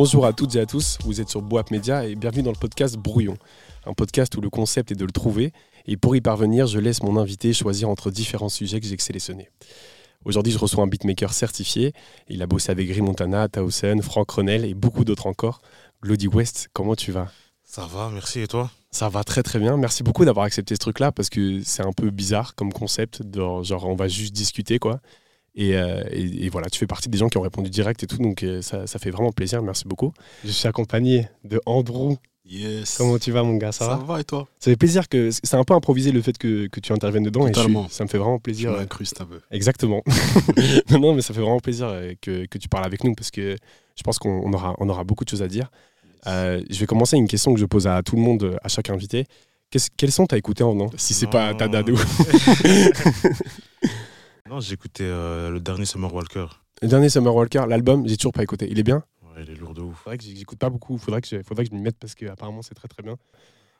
Bonjour à toutes et à tous, vous êtes sur Boap Media et bienvenue dans le podcast Brouillon, un podcast où le concept est de le trouver et pour y parvenir, je laisse mon invité choisir entre différents sujets que j'ai sélectionnés. Aujourd'hui, je reçois un beatmaker certifié. Il a bossé avec Gris Montana, Tausen, Franck Renel et beaucoup d'autres encore. Glody West, comment tu vas? Ça va, merci. Et toi? Ça va très très bien. Merci beaucoup d'avoir accepté ce truc-là parce que c'est un peu bizarre comme concept. genre, on va juste discuter quoi. Euh, et, voilà, tu fais partie des gens qui ont répondu direct et tout, donc euh, ça, fait vraiment plaisir. Merci beaucoup. Je suis accompagné de Andrew. Yes. Comment tu vas, mon gars Ça, ça va, et toi? Ça fait plaisir que c'est un peu improvisé le fait que, tu interviennes dedans. Totalement. Et ça me fait vraiment plaisir. Je incruste un peu. Exactement. non, non, mais ça fait vraiment plaisir euh, que, tu parles avec nous parce que je pense qu'on aura, on aura beaucoup de choses à dire. je vais commencer une question que je pose à tout le monde, à chaque invité. quels sont t'as écouté en venant Si c'est pas ta dadou. Non, j'ai écouté euh, le dernier Summer Walker. Le dernier Summer Walker, l'album, j'ai toujours pas écouté. Il est bien? Ouais, il est lourd de ouf. Faudrait que j'écoute pas beaucoup. Faudrait que je, faudrait que je m'y mette parce qu'apparemment c'est très très bien.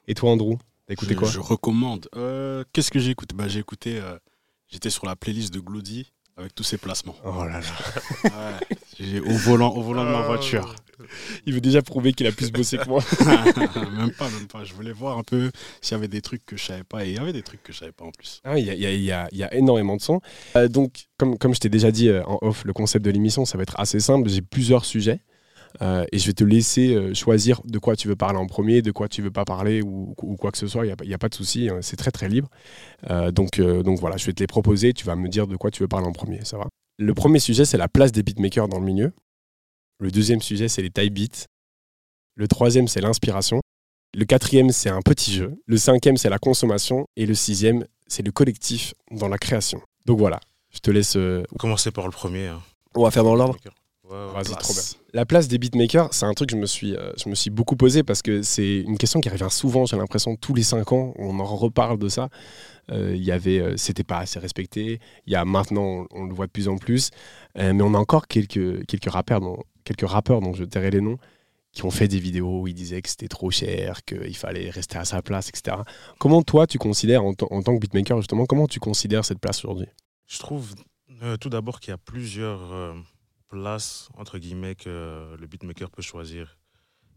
Et toi, Andrew T'as écouté quoi? Je recommande. Euh, qu'est-ce que j'ai écouté? Bah, J'ai écouté. Euh, j'étais sur la playlist de Glody avec tous ses placements. Oh là là. ouais, au volant, au volant de ma voiture. Il veut déjà prouver qu'il a plus bossé que moi. même pas, même pas. Je voulais voir un peu s'il y avait des trucs que je savais pas. Et il y avait des trucs que je savais pas en plus. Ah, il y, a, y, a, y, a, énormément de sons. Euh, donc, comme, comme je t'ai déjà dit euh, en off, le concept de l'émission, ça va être assez simple. J'ai plusieurs sujets. Euh, et je vais te laisser choisir de quoi tu veux parler en premier, de quoi tu veux pas parler ou, quoi que ce soit. Il n'y a, a, pas de souci, hein. c'est très très libre. donc, donc voilà, je vais te les proposer. Tu vas me dire de quoi tu veux parler en premier, ça va? Le premier sujet, c'est la place des beatmakers dans le milieu. Le deuxième sujet, c'est les type beats. Le troisième, c'est l'inspiration. Le quatrième, c'est un petit jeu. Le cinquième, c'est la consommation. Et le sixième, c'est le collectif dans la création. Donc voilà, je te laisse. Euh, Commencer par le premier. Hein. On va faire dans l'ordre Vas-y, trop bien. La place des beatmakers, c'est un truc que je me suis, euh, je me suis beaucoup posé parce que c'est une question qui revient souvent. J'ai l'impression tous les cinq ans, on en reparle de ça. Euh, il y avait, c'était pas assez respecté. Il y a maintenant, on, le voit de plus en plus. mais on a encore quelques, quelques rappeurs dont, quelques rappeurs dont je tairai les noms qui ont fait des vidéos où ils disaient que c'était trop cher, qu'il fallait rester à sa place, etc. Comment toi, tu considères, en, tant que beatmaker, justement, comment tu considères cette place aujourd'hui? Je trouve euh, tout d'abord qu'il y a plusieurs euh, places, entre guillemets, que le beatmaker peut choisir.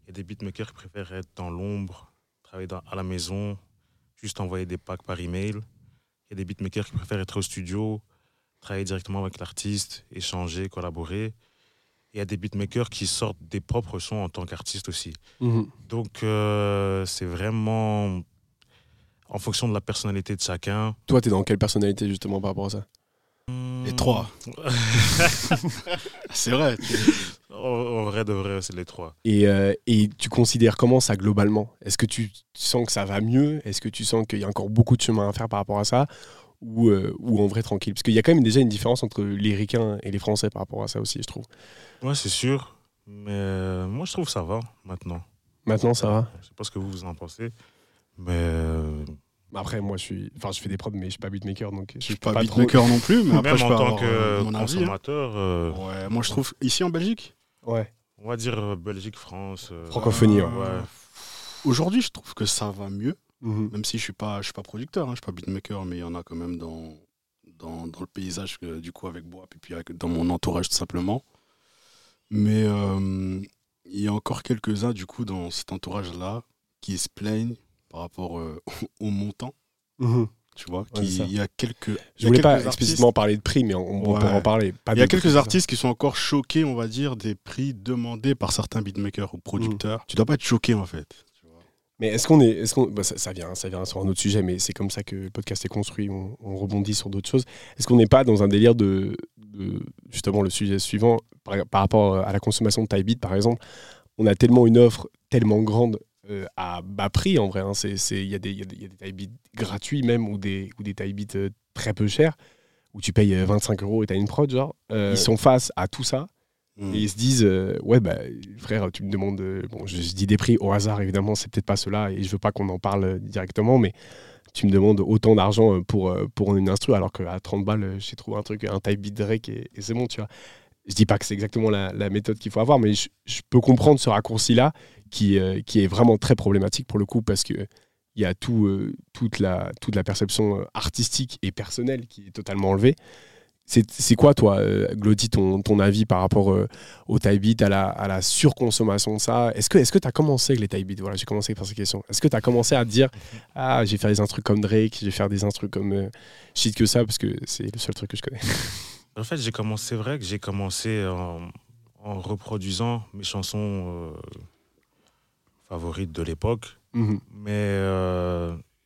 Il y a des beatmakers qui préfèrent être dans l'ombre, travailler à la maison, juste envoyer des packs par email. Il y a des beatmakers qui préfèrent être au studio, travailler directement avec l'artiste, échanger, collaborer il y a des beatmakers qui sortent des propres sons en tant qu'artistes aussi. Mhm. Donc, euh, c'est vraiment en fonction de la personnalité de chacun. Toi, tu es dans quelle personnalité justement par rapport à ça? Hmm. Les trois. c'est vrai. En, vrai de vrai, c'est les trois. Et, euh, et, tu considères comment ça globalement? Est-ce que tu sens que ça va mieux? Est-ce que tu sens qu'il y a encore beaucoup de chemin à faire par rapport à ça? Ou, euh, ou en vrai tranquille Parce qu'il y a quand même déjà une différence entre les Ricains et les Français par rapport à ça aussi, je trouve. Ouais, c'est sûr. Mais euh, moi, je trouve que ça va maintenant. Maintenant, ça va Je sais pas ce que vous, vous en pensez. Mais. Euh, après, moi, je suis, enfin, je fais des prods, mais je suis pas beatmaker, donc je suis pas, pas beatmaker non plus. Mais après, Même en tant que mon hein. consommateur. Ouais, moi, je trouve ici en Belgique. Ouais. On va dire Belgique, France. Francophonie. ouais. Aujourd'hui, je trouve que ça va mieux. Mhm. Même si je suis pas, je suis pas producteur, hein, je suis pas beatmaker, mais il y en a quand même dans, dans, dans le paysage, du coup, avec Bois, et puis dans mon entourage, tout simplement. Mais euh, il y a encore quelques-uns, du coup, dans cet entourage-là, qui se plaignent par rapport euh, au montant. Mhm. Tu vois, il y a quelques. Je voulais pas explicitement parler de prix, mais on, peut en parler. il y a quelques artistes qui sont encore choqués, on va dire, des prix demandés par certains beatmakers ou producteurs. Tu mhm. Tu dois pas être choqué, en fait. Mais est-ce qu'on est, est-ce qu'on, bah, ça, vient, ça vient sur un autre sujet, mais c'est comme ça que le podcast est construit. On, rebondit sur d'autres choses. Est-ce qu'on n'est pas dans un délire de, justement le sujet suivant par, rapport à la consommation de Typebeat par exemple On a tellement une offre tellement grande euh, à bas prix en vrai. Hein. il y a des, y a des, gratuits même ou des, ou des euh, très peu chers où tu payes 25 euh, euros et tu as une prod genre. ils sont face à tout ça et ils se disent, euh, ouais, bah, frère, tu me demandes. Euh, bon, je, dis des prix au hasard, évidemment, c'est peut-être pas cela, et je veux pas qu'on en parle directement, mais tu me demandes autant d'argent euh, pour, pour une instru, alors qu'à 30 balles, j'ai trouvé un truc, un type beat Drake, et, c'est bon, tu vois. Je dis pas que c'est exactement la, méthode qu'il faut avoir, mais je, peux comprendre ce raccourci-là, qui, qui est vraiment très problématique pour le coup, parce que il y a tout, toute, la, toute la perception artistique et personnelle qui est totalement enlevée C'est quoi, toi, euh, Glody, ton, ton avis par rapport euh, au type beat, à la, à la surconsommation de ça? Est-ce que tu as commencé avec les type beats Voilà, j'ai commencé par ces questions. Est-ce que tu as commencé à te dire Ah, je vais faire des instruments comme Drake, je vais faire des instruments comme euh, shit que ça, parce que c'est le seul truc que je connais? En fait, j'ai commencé, c'est vrai que j'ai commencé en, en reproduisant mes chansons euh, favorites de l'époque, Mhm. mais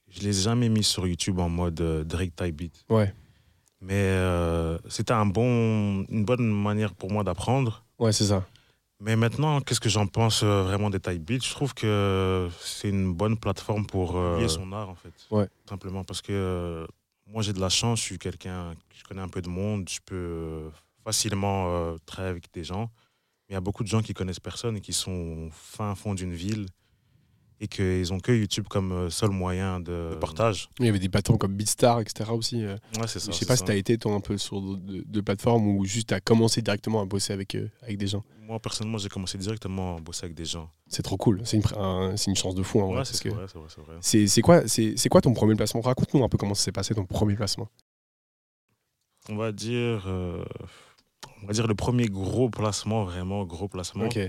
je les ai jamais mis sur YouTube en mode Drake type beat. Ouais, Mais euh, c'était un bon, une bonne manière pour moi d'apprendre. ouais, c'est ça. Mais maintenant, qu'est-ce que j'en pense euh, vraiment des type beats? Je trouve que c'est une bonne plateforme pour euh, lier son art, en fait. Ouais. Simplement parce que euh, moi, j'ai de la chance, je suis quelqu'un, je connais un peu de monde, je peux euh, facilement euh, travailler avec des gens. Mais il y a beaucoup de gens qui connaissent personne et qui sont fin fond d'une ville et qu'ils ont que YouTube comme euh, seul moyen de, de partage. Il y avait des plateformes comme Beatstar, etc. aussi. euh. Ouais, c'est ça. je sais pas ça. si tu as été, toi, un peu sur de, de plateformes ou juste tu as commencé directement à bosser avec, euh, avec des gens. Moi, personnellement, j'ai commencé directement à bosser avec des gens. C'est trop cool. C'est une, un- c'est une chance de fou, en. Ouais, c'est vrai, c'est quoi, c'est c'est quoi ton premier placement? Raconte-nous un peu comment ça s'est passé ton premier placement. on va dire, euh, on va dire le premier gros placement, vraiment gros placement. Ok.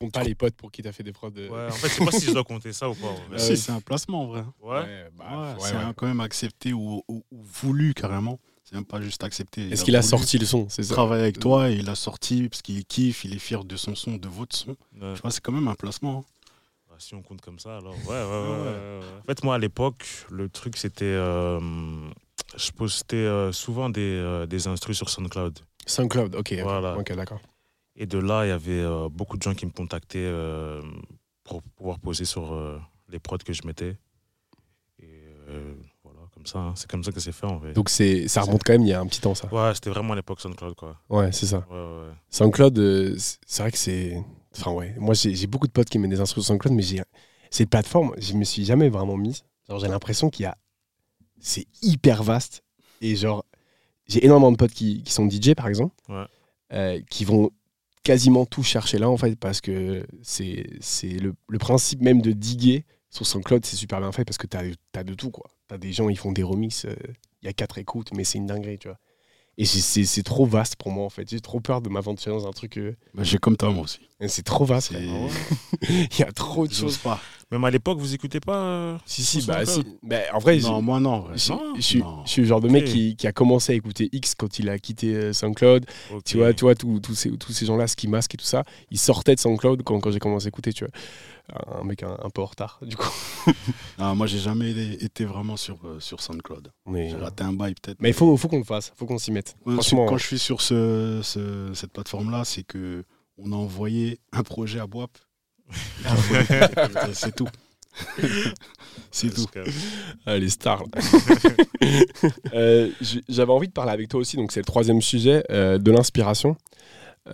Compte pas les potes pour qui t'as fait des prods. de- Ouais, en fait, je sais pas si je dois compter ça ou pas. Euh, si, c'est un placement en vrai. Ouais. bah, Ouais, c'est quand même accepté ou, ou- ou voulu carrément. C'est même pas juste accepté. Est-ce qu'il a sorti le son? C'est ça travailler avec toi et il a sorti parce qu'il kiffe, il est fier de son son, de votre son. Ouais. Je pense que c'est quand même un placement. hein. Bah, si on compte comme ça, alors ouais, ouais, ouais. ouais. En fait, moi, à l'époque, le truc, c'était. euh, je postais euh, souvent des, euh, des instrus sur SoundCloud. SoundCloud, ok. Voilà. Ok, d'accord. Et de là, il y avait euh, beaucoup de gens qui me contactaient euh, pour pouvoir poser sur euh, les prods que je mettais. Et voilà, comme ça. hein. C'est comme ça que c'est fait en fait. Donc c'est ça remonte quand même il y a un petit temps ça. Ouais, c'était vraiment à l'époque SoundCloud, quoi. Ouais, c'est ça. Ouais, ouais. SoundCloud, c'est vrai que c'est. Enfin, ouais. Moi, j'ai j'ai beaucoup de potes qui mettent des instruments sur SoundCloud, mais j'ai cette plateforme, je me suis jamais vraiment mise. Genre, j'ai l'impression qu'il y a. C'est hyper vaste. Et genre, j'ai énormément de potes qui, qui sont DJ, par exemple, Ouais. euh, qui vont quasiment tout chercher là, en fait, parce que c'est le, le principe même de diguer sur SoundCloud, c'est super bien fait parce que t'as as de tout, quoi. T'as des gens, ils font des remixes, euh, il y a quatre écoutes, mais c'est une dinguerie, tu vois. Et c'est- c'est c'est trop vaste pour moi, en fait. J'ai trop peur de m'aventurer dans un truc. euh, Bah, J'ai comme toi moi aussi. c'est trop vaste. Ah Il y a trop de choses. pas. Même à l'époque, vous écoutez pas euh, Si, si, bah, si. Bah, en vrai, Non, moi non. je, suis, non. je suis le genre de mec qui, qui a commencé à écouter X quand il a quitté euh, SoundCloud. Ok. Tu vois, tu vois tous tous ces, tous ces gens-là, Ski Mask et tout ça, ils sortaient de SoundCloud quand, quand j'ai commencé à écouter, tu vois. Un mec un, un peu en retard, du coup. Ah, moi, j'ai jamais été vraiment sur, euh, sur SoundCloud. Mais, J'ai raté un bail peut-être. mais il faut, faut qu'on le fasse, faut qu'on s'y mette. Ouais, Franchement, quand je suis sur ce, ce- cette plateforme-là, c'est que on a envoyé un projet à Boap. c'est tout. c'est tout. Ah, les stars. Euh, J'avais envie de parler avec toi aussi, donc c'est le troisième sujet, euh, de l'inspiration.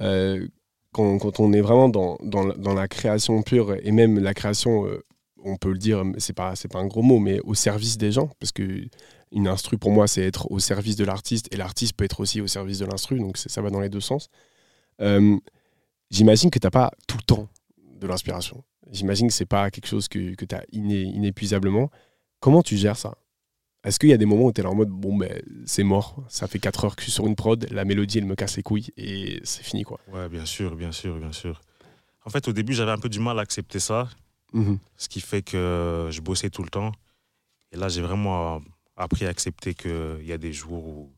Euh, quand, on est vraiment dans, la- création pure, et même la création, euh, on peut le dire, c'est pas, pas un gros mot, mais au service des gens, parce que une instru, pour moi, c'est être au service de l'artiste, et l'artiste peut être aussi au service de l'instru, donc ça va dans les deux sens. Euh, J'imagine que tu n'as pas tout le temps de l'inspiration. J'imagine que c'est pas quelque chose que, que tu as inépuisablement. Comment tu gères ça? Est-ce qu'il y a des moments où tu es là en mode bon, ben, c'est mort, ça fait 4 heures que je suis sur une prod, la mélodie elle me casse les couilles et c'est fini quoi Ouais, bien sûr, bien sûr, bien sûr. En fait, au début, j'avais un peu du mal à accepter ça, Mhm. ce qui fait que je bossais tout le temps. Et là, j'ai vraiment appris à accepter qu'il y a des jours où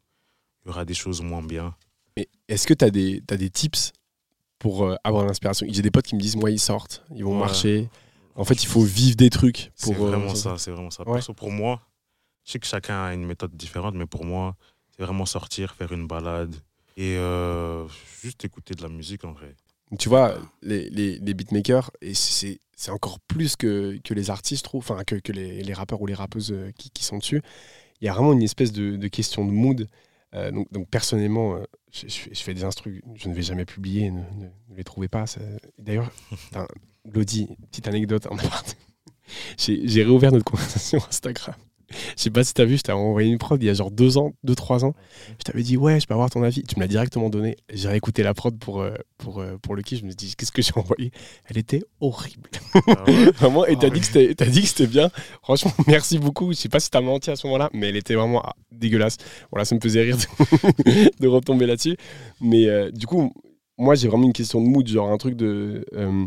il y aura des choses moins bien. Mais est-ce que tu as des, t'as des tips pour euh, avoir l'inspiration? J'ai des potes qui me disent moi ils sortent, ils vont Ouais. marcher. En fait, il faut vivre des trucs C'est pour. euh, vraiment ça, c'est vraiment ça. Ouais. Perso, pour moi, je sais que chacun a une méthode différente, mais pour moi, c'est vraiment sortir, faire une balade et euh, juste écouter de la musique en vrai. Tu vois, les, les, les beatmakers, et c'est encore plus que, que les artistes, enfin que, que les, les rappeurs ou les rappeuses euh, qui, qui sont dessus. Il y a vraiment une espèce de, de question de mood. Euh, donc, donc, personnellement, euh, je, je fais, je fais des instrus, je ne vais jamais publier, ne, ne- ne les trouvez pas. ça- D'ailleurs, Glody, petite anecdote en aparté. J'ai j'ai réouvert notre conversation Instagram. Je sais pas si t'as vu, je t'avais envoyé une prod il y a genre deux ans, deux, trois ans. Je t'avais dit, ouais, je peux avoir ton avis. Tu me l'as directement donné. J'ai réécouté la prod pour, euh, pour, euh, pour le kiff. Je me suis dit, qu'est-ce que j'ai envoyé? Elle était horrible. Ah ouais? Vraiment, et t'as Ah dit que c'était- t'as dit que c'était bien. Franchement, merci beaucoup. Je sais pas si t'as menti à ce moment-là, mais elle était vraiment ah, dégueulasse. Voilà, ça me faisait rire de, de retomber là-dessus. Mais euh, du coup, moi, j'ai vraiment une question de mood, genre un truc de. euh,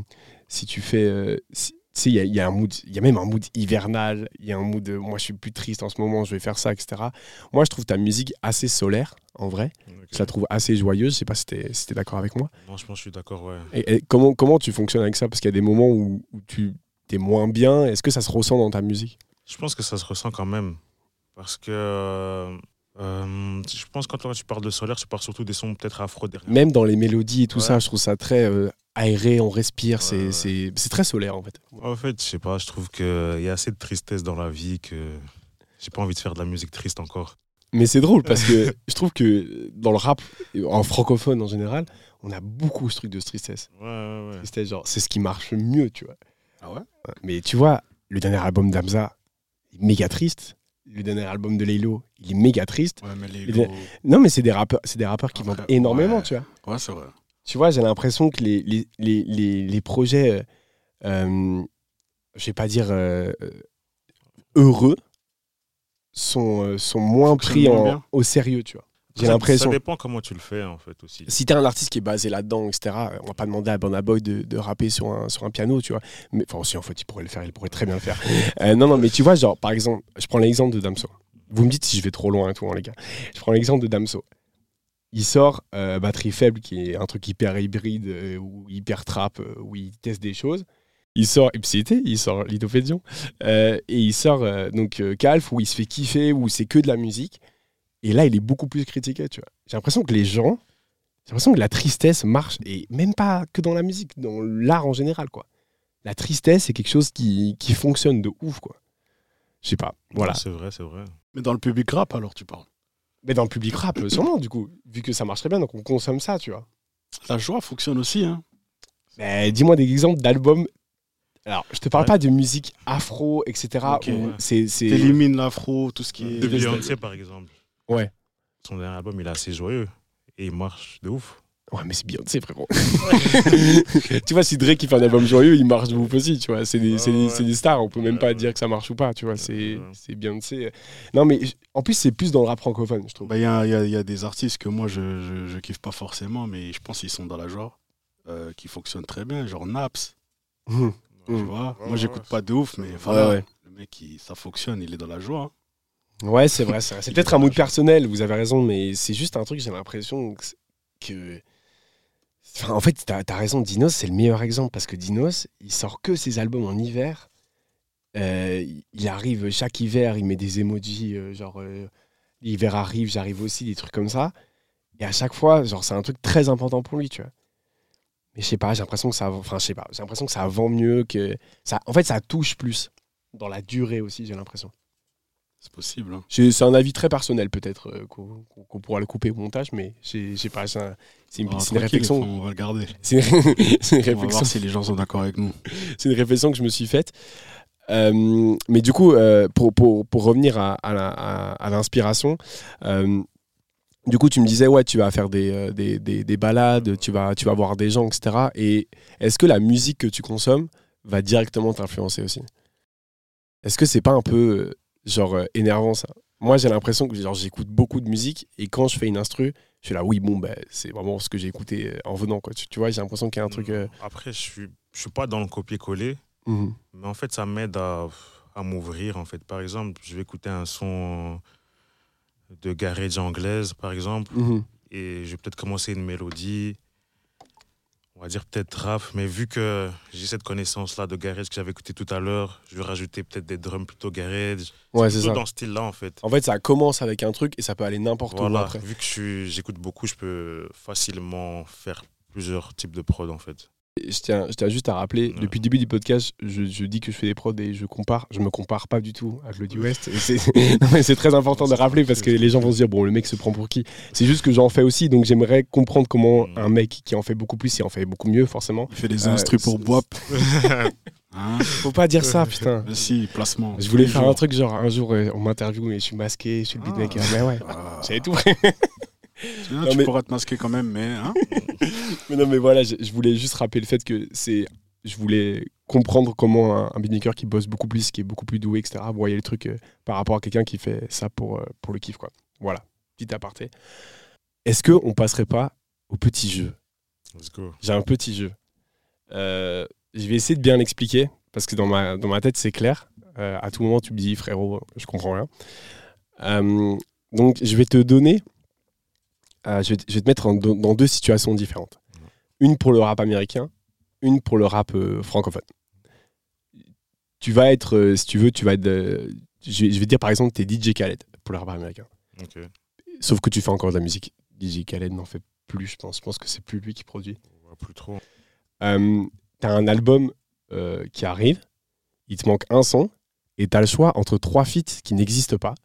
si tu fais. euh, si- il y a, y a un mood, il y a même un mood hivernal, il y a un mood de moi je suis plus triste en ce moment, je vais faire ça, etc. Moi je trouve ta musique assez solaire, en vrai. Je la trouve assez joyeuse, je sais pas si t'es si d'accord avec moi. Non, je pense que je suis d'accord, ouais. Et, et comment, comment tu fonctionnes avec ça? Parce qu'il y a des moments où, où tu es moins bien, est-ce que ça se ressent dans ta musique? Je pense que ça se ressent quand même. Parce que euh, je pense que quand tu parles de solaire, tu parles surtout des sons peut-être afro derrière. Même dans les mélodies et tout Ouais. ça, je trouve ça très euh, aéré, on respire, c'est très solaire en fait. En fait, je sais pas, je trouve qu'il y a assez de tristesse dans la vie que j'ai pas envie de faire de la musique triste encore. Mais c'est drôle parce que je trouve que dans le rap, en francophone en général, on a beaucoup ce truc de tristesse. Ouais, ouais, ouais. Tristesse, genre, c'est ce qui marche mieux, tu vois. Ah ouais? Mais tu vois, le dernier album d'Amza, il est méga triste. Le dernier album de Laylo, il est méga triste. Ouais, mais Non, mais c'est des rappeurs, c'est des rappeurs qui vendent énormément, ouais. tu vois. Ouais, c'est vrai. Tu vois, j'ai l'impression que les, les, les, les, les projets, euh, euh, je vais pas dire euh, heureux, sont, sont moins pris en- au sérieux, tu vois. J'ai Ça- l'impression. Ça dépend comment tu le fais, en fait, aussi. Si t'es un artiste qui est basé là-dedans, etc., on va pas demander à Burna Boy de, de rapper sur un, sur un piano, tu vois. Mais enfin, aussi, en fait, il pourrait le faire, il pourrait très bien le faire. Euh, non, non, mais tu vois, genre, par exemple, je prends l'exemple de Damso. Vous me dites si je vais trop loin et tout, hein, les gars. Je prends l'exemple de Damso. Il sort euh, Batterie Faible, qui est un truc hyper hybride, euh, ou hyper trap, où il teste des choses. Il sort Ipséité, il sort Lithophédion, euh, et il sort euh, donc euh, Calf, où il se fait kiffer, où c'est que de la musique. Et là, il est beaucoup plus critiqué, tu vois. J'ai l'impression que les gens, j'ai l'impression que la tristesse marche, et même pas que dans la musique, dans l'art en général, quoi. La tristesse, c'est quelque chose qui, qui fonctionne de ouf, quoi. Je sais pas, voilà. C'est vrai, c'est vrai. Mais dans le public rap, alors, tu parles. Mais dans le public rap, euh, sûrement, du coup, vu que ça marche très bien, donc on consomme ça, tu vois. La joie fonctionne aussi, hein. Mais dis-moi des exemples d'albums. Alors, je te parle Ouais. pas de musique afro, etc. Ok. où Ouais. c'est, c'est... T'élimines l'afro, tout ce qui est. De Beyoncé, par exemple. Ouais. Son dernier album, il est assez joyeux. Et il marche de ouf. Ouais, mais c'est Beyoncé, frérot. tu vois, si Drake qui fait un album joyeux, il marche de ouf aussi, tu vois. C'est des, c'est des- Ouais, c'est des stars, on peut même pas dire que ça marche ou pas, tu vois. C'est, Beyoncé. Non, mais en plus, c'est plus dans le rap francophone, je trouve. Bah, Il y, a, il y a- il y a des artistes que moi, je, je, je kiffe pas forcément, mais je pense qu'ils sont dans la joie, euh, qui fonctionnent très bien, genre Naps. Hum. Tu vois Ouais, moi, j'écoute ouais, pas de ouf, mais voilà. ouais. Le mec, il- ça fonctionne, il est dans la joie. hein. Ouais, c'est vrai, c'est peut-être un mood personnel, vous avez raison, mais c'est juste un truc, j'ai l'impression que. c'est- que- Enfin, en fait, t'as as raison, Dinos, c'est le meilleur exemple parce que Dinos, il sort que ses albums en hiver. Euh, il arrive chaque hiver, il met des emojis, euh, genre euh, l'hiver arrive, j'arrive aussi, des trucs comme ça. Et à chaque fois, genre, c'est un truc très important pour lui, tu vois. Mais je sais pas, j'ai l'impression que ça, enfin, je sais pas, j'ai l'impression que ça vend mieux, que ça, en fait, ça touche plus dans la durée aussi, j'ai l'impression. C'est possible. hein. C'est un avis très personnel peut-être euh, qu'on pourra le couper au montage, mais j'ai pas, c'est un- c'est une, Ah, une réflexion. On va le garder. C'est une, une On va réflexion. voir si les gens sont d'accord avec nous. C'est une réflexion que je me suis faite. Euh, mais du coup, euh, pour, pour, pour revenir à, à l'inspiration, du coup, tu me disais, ouais, tu vas faire des, des, des, des balades, tu vas, tu vas voir des gens, etc. Et est-ce que la musique que tu consommes va directement t'influencer aussi? Est-ce que c'est pas un peu, genre, euh, énervant ça Moi, j'ai l'impression que genre, j'écoute beaucoup de musique et quand je fais une instru, je suis là, oui, bon, bah, c'est vraiment ce que j'ai écouté euh, en venant. Quoi. Tu, tu vois, j'ai l'impression qu'il y a un truc. euh, Après, je suis, je suis pas dans le copier-coller. mhm. Mais en fait, ça m'aide à, à m'ouvrir. En fait, par exemple, je vais écouter un son de garage anglaise, par exemple, Mhm. et je vais peut-être commencer une mélodie. On va dire peut-être rap, mais vu que j'ai cette connaissance-là de garage que j'avais écouté tout à l'heure, je vais rajouter peut-être des drums plutôt garage. Ouais, c'est Plutôt ça. dans ce style-là, en fait. En fait, ça commence avec un truc et ça peut aller n'importe où après. vu que j'écoute beaucoup, je peux facilement faire plusieurs types de prod, en fait. Je tiens, je tiens juste à rappeler, Ouais. depuis le début du podcast, je, je dis que je fais des prods et je compare. Je me compare pas du tout à Claudie West. Et c'est mais très important de rappeler parce que les gens vont se dire bon, le mec se prend pour qui? C'est juste que j'en fais aussi, donc j'aimerais comprendre comment Mm. un mec qui en fait beaucoup plus, il en fait beaucoup mieux, forcément. Il fait des Euh, instrus pour Boap. Hein? Faut pas dire ça, putain. Mais si, placement. Je voulais faire un truc genre un jour euh, on m'interviewe et je suis masqué, je suis le Ah. beatmaker. Mais ouais, Ah, j'avais tout. Non, tu mais- pourras te masquer quand même, mais hein, Mais non, mais voilà, je, je voulais juste rappeler le fait que c'est. Je voulais comprendre comment un, un beatmaker qui bosse beaucoup plus, qui est beaucoup plus doué, etc., voyait le truc euh, par rapport à quelqu'un qui fait ça pour, euh, pour le kiff, quoi. Voilà, petit aparté. Est-ce qu'on passerait pas au petit jeu? Let's go. J'ai un petit jeu. Euh, je vais essayer de bien l'expliquer, parce que dans ma, dans ma tête, c'est clair. Euh, à tout moment, tu me dis, frérot, je comprends rien. Euh, donc, je vais te donner. Euh, je, vais, te- je vais te mettre en dans deux situations différentes. Une pour le rap américain, une pour le rap euh, francophone. Tu vas être, euh, si tu veux, tu vas être. je, vais, je vais te dire par exemple, tu es DJ Khaled pour le rap américain. Sauf que tu fais encore de la musique. DJ Khaled n'en fait plus, je pense. Je pense que c'est plus lui qui produit. Voit plus trop. T'as un album qui arrive, il te manque un son, et t'as le choix entre trois feats qui n'existent pas.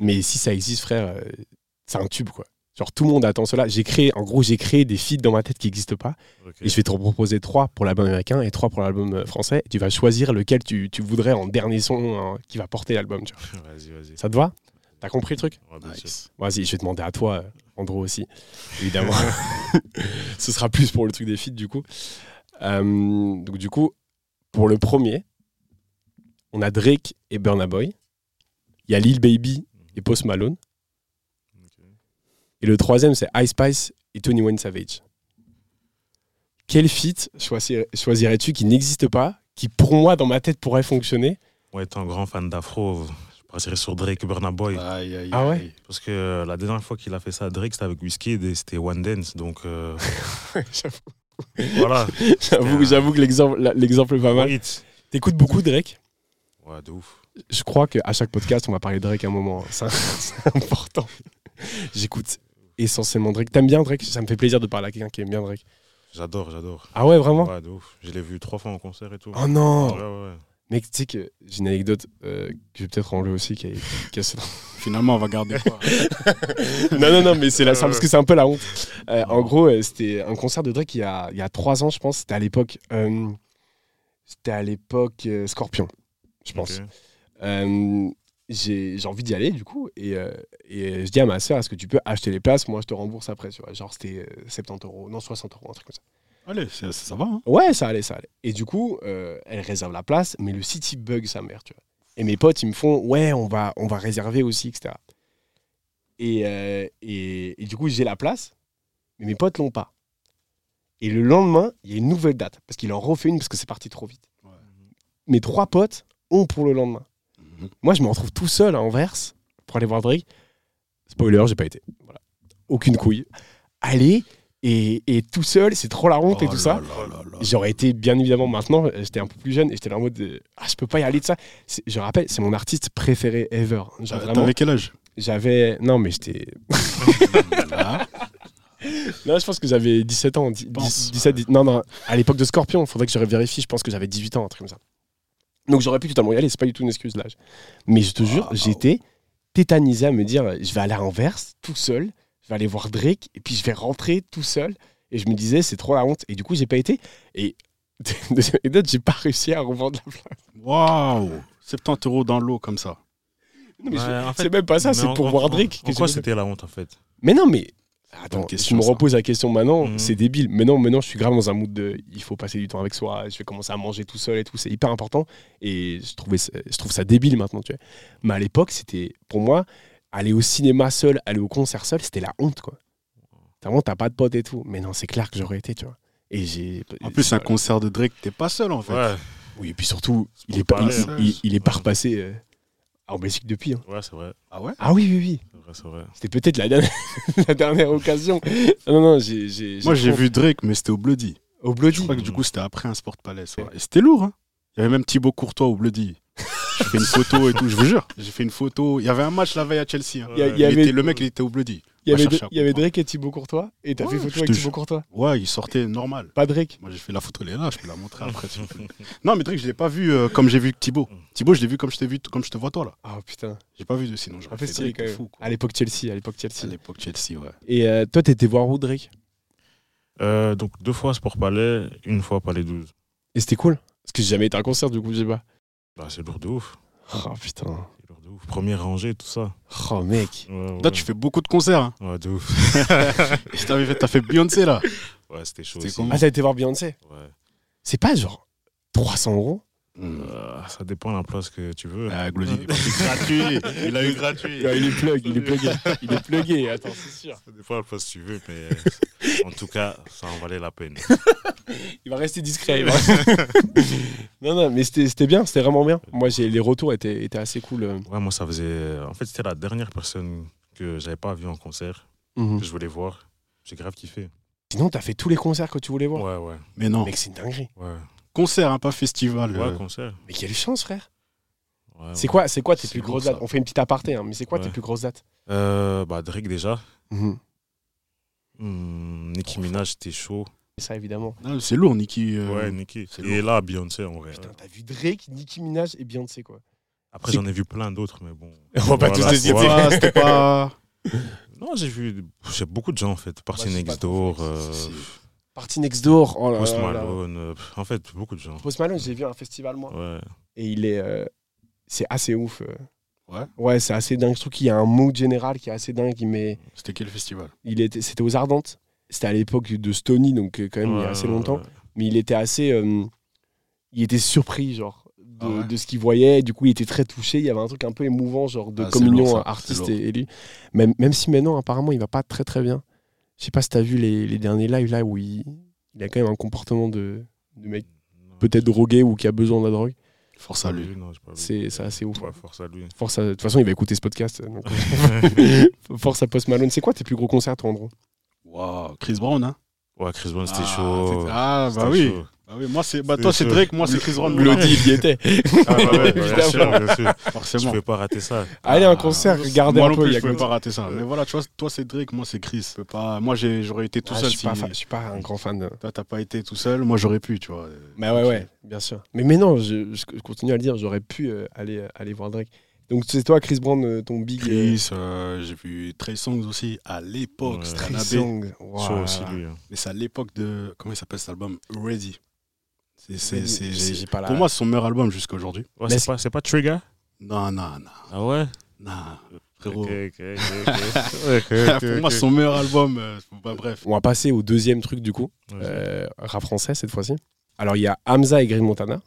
Mais si ça existe, frère, c'est un tube, quoi. Genre, tout le monde attend cela. J'ai créé, en gros, j'ai créé des feats dans ma tête qui n'existent pas, et je vais te proposer trois pour l'album américain et trois pour l'album euh, français. Et tu vas choisir lequel tu, tu voudrais en dernier son hein, qui va porter l'album. Vas-y, vas-y. Ça te va? T'as compris le truc? Ouais, nice. Vas-y, je vais demander à toi, euh, Andro aussi, évidemment. Ce sera plus pour le truc des feats, du coup. Euh, donc, du coup, pour le premier, on a Drake et Burna Boy. Il y a Lil Baby et Post Malone. Et le troisième, c'est Ice Spice et 21 Savage. Quel feat choisir- choisirais-tu qui n'existe pas, qui pour moi, dans ma tête, pourrait fonctionner? Moi, étant un grand fan d'afro, je partirais sur Drake et Burna Boy. Aïe, aïe, Ah ouais? aïe. Parce que euh, la dernière fois qu'il a fait ça, Drake, c'était avec Wizkid et c'était One Dance. Donc euh, voilà. J'avoue j'avoue que l'exemple est pas mal. T'écoutes beaucoup Drake? Ouais, de ouf. Je crois qu'à chaque podcast, on va parler de Drake à un moment. C'est c'est important. J'écoute essentiellement Drake. T'aimes bien Drake? Ça me fait plaisir de parler à quelqu'un qui aime bien Drake. J'adore, j'adore. Ah ouais, vraiment? Ouais, de ouf. Je l'ai vu trois fois en concert et tout. Oh non Ouais, ouais, ouais. Mec, tu sais que j'ai une anecdote euh, que je vais peut-être enlever aussi. Qui est, qui est- Finalement, on va garder quoi? Non, non, non, mais c'est la parce que c'est un peu la honte. Euh, en gros, euh, c'était un concert de Drake il y a, il y a trois ans, je pense. C'était à l'époque. euh, c'était à l'époque euh, Scorpion, je pense. Euh, j'ai envie d'y aller du coup et, euh, et je dis à ma soeur est-ce que tu peux acheter les places? Moi je te rembourse après tu vois. Genre c'était euh, 70 euros non 60 euros un truc comme ça. Allez, ça, ça va. Hein. Ouais ça allait ça allait. Et du coup euh, elle réserve la place mais le city bug sa mère tu vois. Et mes potes ils me font ouais on va on va réserver aussi etc et, euh, et, et du coup j'ai la place mais mes potes l'ont pas. Et le lendemain il y a une nouvelle date parce qu'il en refait une parce que c'est parti trop vite. Ouais. mes trois potes ont pour le lendemain Moi, je me retrouve tout seul à Anvers pour aller voir Drake. Spoiler, j'ai pas été. Voilà. Aucune couille. Aller et, et tout seul, c'est trop la honte et Oh tout ça. J'aurais été bien évidemment maintenant, j'étais un peu plus jeune et j'étais là en mode de, ah je peux pas y aller de ça. Je rappelle, c'est mon artiste préféré ever. Genre T'avais vraiment, quel âge? J'avais non mais j'étais Ah, non, je pense que j'avais 17 ans, 10, Pense. 17 10 non non, à l'époque de Scorpion, faudrait que je vérifie, je pense que j'avais 18 ans un truc comme ça. Donc j'aurais pu totalement y aller, c'est pas du tout une excuse l'âge. Mais je te jure, Wow. j'étais tétanisé à me dire je vais aller à Anvers tout seul, je vais aller voir Drake et puis je vais rentrer tout seul et je me disais c'est trop la honte et du coup j'ai pas été et deuxième anecdote, j'ai pas réussi à revendre la place. Waouh 70 euros dans l'eau comme ça. Non, mais Ouais, je- en fait- c'est même pas ça, c'est en- pour en- voir en- Drake. En que quoi c'était la honte en fait? Mais non, mais. Attends, question, tu me ça. reposes la question maintenant, Mhm. c'est débile. Mais non, maintenant, je suis grave dans un mood de. Il faut passer du temps avec soi. Je vais commencer à manger tout seul et tout. C'est hyper important. Et je, trouvais, je trouve ça débile maintenant, tu vois. Mais à l'époque, c'était. Pour moi, aller au cinéma seul, aller au concert seul, c'était la honte, quoi. T'as Vraiment, t'as pas de potes et tout. Mais non, c'est clair que j'aurais été, tu vois. Et j'ai. En plus, un voilà. concert de Drake, t'es pas seul en fait. Ouais, Oui, et puis surtout, il est, pas, il, hein. il- il est pas Ouais. repassé euh, en Belgique depuis. hein. ouais, c'est vrai. Ah ouais? Ah oui, oui, oui. C'est vrai, c'est vrai. C'était peut-être la dernière, la dernière occasion. Non, non, j'ai. j'ai- Moi, j'ai vu Drake, mais c'était au Bloody. Au Bloody. Je crois que du coup, c'était après un Sport Palace. ouais. Et c'était lourd. Hein. Il y avait même Thibaut Courtois au Bloody. J'ai fait une photo et tout, je vous jure. J'ai fait une photo. Il y avait un match la veille à Chelsea. hein. Il y a- Ouais. il y Il avait- était- le mec, il était au Bloody. Il y Va avait, chercher à il y avait comprendre. Drake et Thibaut Courtois. Et t'as Ouais, fait photo avec. Thibaut Courtois. Ouais, il sortait normal. Pas Drake. Moi, j'ai fait la photo, elle est là, je peux la montrer après. non, mais Drake, je l'ai pas vu euh, comme j'ai vu Thibaut. Thibaut, je l'ai vu comme je t'ai vu, comme je te vois toi là. Ah putain. J'ai pas vu de sinon. J'aurais fait stylé Drake quand de même. fou. quoi. À l'époque Chelsea. À l'époque À Chelsea. l'époque Chelsea, ouais. Et euh, toi, t'étais voir où Drake? Euh, donc deux fois Sport Palais, une fois Palais 12. Et c'était cool? Parce que j'ai jamais été à un concert, du coup, je sais pas. Bah, c'est lourd de ouf. Oh putain. Ouf. Première rangée, tout ça. Oh mec. Ouais, ouais. Toi, tu fais beaucoup de concerts. Hein. Ouais, de ouf. Fait, t'as fait Beyoncé là. Ouais, c'était chaud aussi. Ah, t'as été voir Beyoncé Ouais. C'est pas genre 300 euros Euh, ça dépend de la place que tu veux. Ah, Glody, il est gratuit. Il a eu gratuit. Il est plug, il est plugué. Il est plugué, attends, c'est sûr. Ça dépend de la place que tu veux, mais euh, en tout cas, ça en valait la peine. Il va rester discret. il va- non, non, mais c'était c'était bien, c'était vraiment bien. Moi, j'ai les retours étaient, étaient assez cool. euh. Ouais, moi, ça faisait. En fait, c'était la dernière personne que j'avais pas vue en concert, Mhm. que je voulais voir. J'ai grave kiffé. Sinon, t'as fait tous les concerts que tu voulais voir. Ouais, ouais. Mais non, Mec, c'est une dinguerie. Ouais, concert, hein, pas festival. ouais euh. concert. Mais quelle chance, frère. Ouais, C'est ouais. quoi, c'est quoi tes plus grosses dates On fait une petite aparté, hein, mais c'est quoi tes plus grosses dates Euh, Bah, Drake déjà. Hmm, Nicki Minaj, c'était chaud. Ça, évidemment. Non, C'est lourd, Nicky. euh, Ouais, Nicki. c'est Et lourd. là, Beyoncé, en vrai. Putain, t'as vu Drake, Nicki Minaj et Beyoncé, quoi. Après, j'en ai vu plein d'autres, mais bon. On va pas tous les citer. C'était pas. Non, j'ai vu j'ai beaucoup de gens, en fait. Party Ouais, c'est Next Door, euh. Party Next Door. Oh là Post là. Malone. euh, En fait, beaucoup de gens. Post Malone, j'ai vu un festival, moi. Ouais. Et il est. euh, c'est assez ouf. euh. Ouais. Ouais, c'est assez dingue. Je trouve qu'il y a un mood général qui est assez dingue. Il met. C'était quel festival? Il était, c'était aux Ardentes. C'était à l'époque de Stony, donc quand même il y a assez longtemps. ouais. Mais il était assez, euh, il était surpris genre de, Ah ouais de ce qu'il voyait. Du coup, il était très touché. Il y avait un truc un peu émouvant, genre de Ah, communion lourd, artiste et, et lui. Même, même si maintenant, apparemment, il va pas très très bien. Je sais pas si t'as vu les, les derniers lives là où il, il a quand même un comportement de, de mec peut-être drogué ou qui a besoin de la drogue. Force à lui. C'est c'est assez ouf. Ouais, force à lui. Force à- de toute façon, il va écouter ce podcast. donc, force à Post Malone. C'est quoi tes plus gros concerts, toi, Andrew Waouh, Chris Brown, hein? Ouais, Chris Brown, c'était Ah, chaud. Ah, bah C'était oui. chaud. Bah oui, moi c'est bah toi c'est. Drake, moi c'est Chris Brown. Glody, il y était. Ah, ouais, ouais, bien Évidemment. sûr, bien sûr. Je forcément. pouvais pas rater ça. Allez, un Ah, concert, regardez moi un non peu. plus, je pouvais pas rater ça. Mais voilà, tu vois, toi c'est Drake, moi c'est Chris. Je peux pas. Moi j'aurais été tout Ah, seul je, suis si pas je suis pas un grand fan de. toi t'as pas été tout seul. Moi j'aurais pu, tu vois. Bah ouais, ouais, bien sûr. Mais, mais non, je, je- je continue à le dire, j'aurais pu euh, aller, euh, aller voir Drake. Donc c'est toi, Chris Brown, euh, ton big. Chris, euh, j'ai vu Trey Songs aussi à l'époque. Ouais. c'était Chris Canabé. Song. Chaud Waouh. aussi, lui. hein. Mais c'est à l'époque de comment il s'appelle cet album? Ready. C'est pour moi c'est son meilleur album jusqu'à aujourd'hui. Ouais, c'est pas, c'est pas Trigger? Non non non Ah ouais? Non frérot. Pour moi son meilleur album. euh, bah, bref. On va passer au deuxième truc du coup, euh, rap français cette fois-ci. Alors il y a Hamza et Green Montana,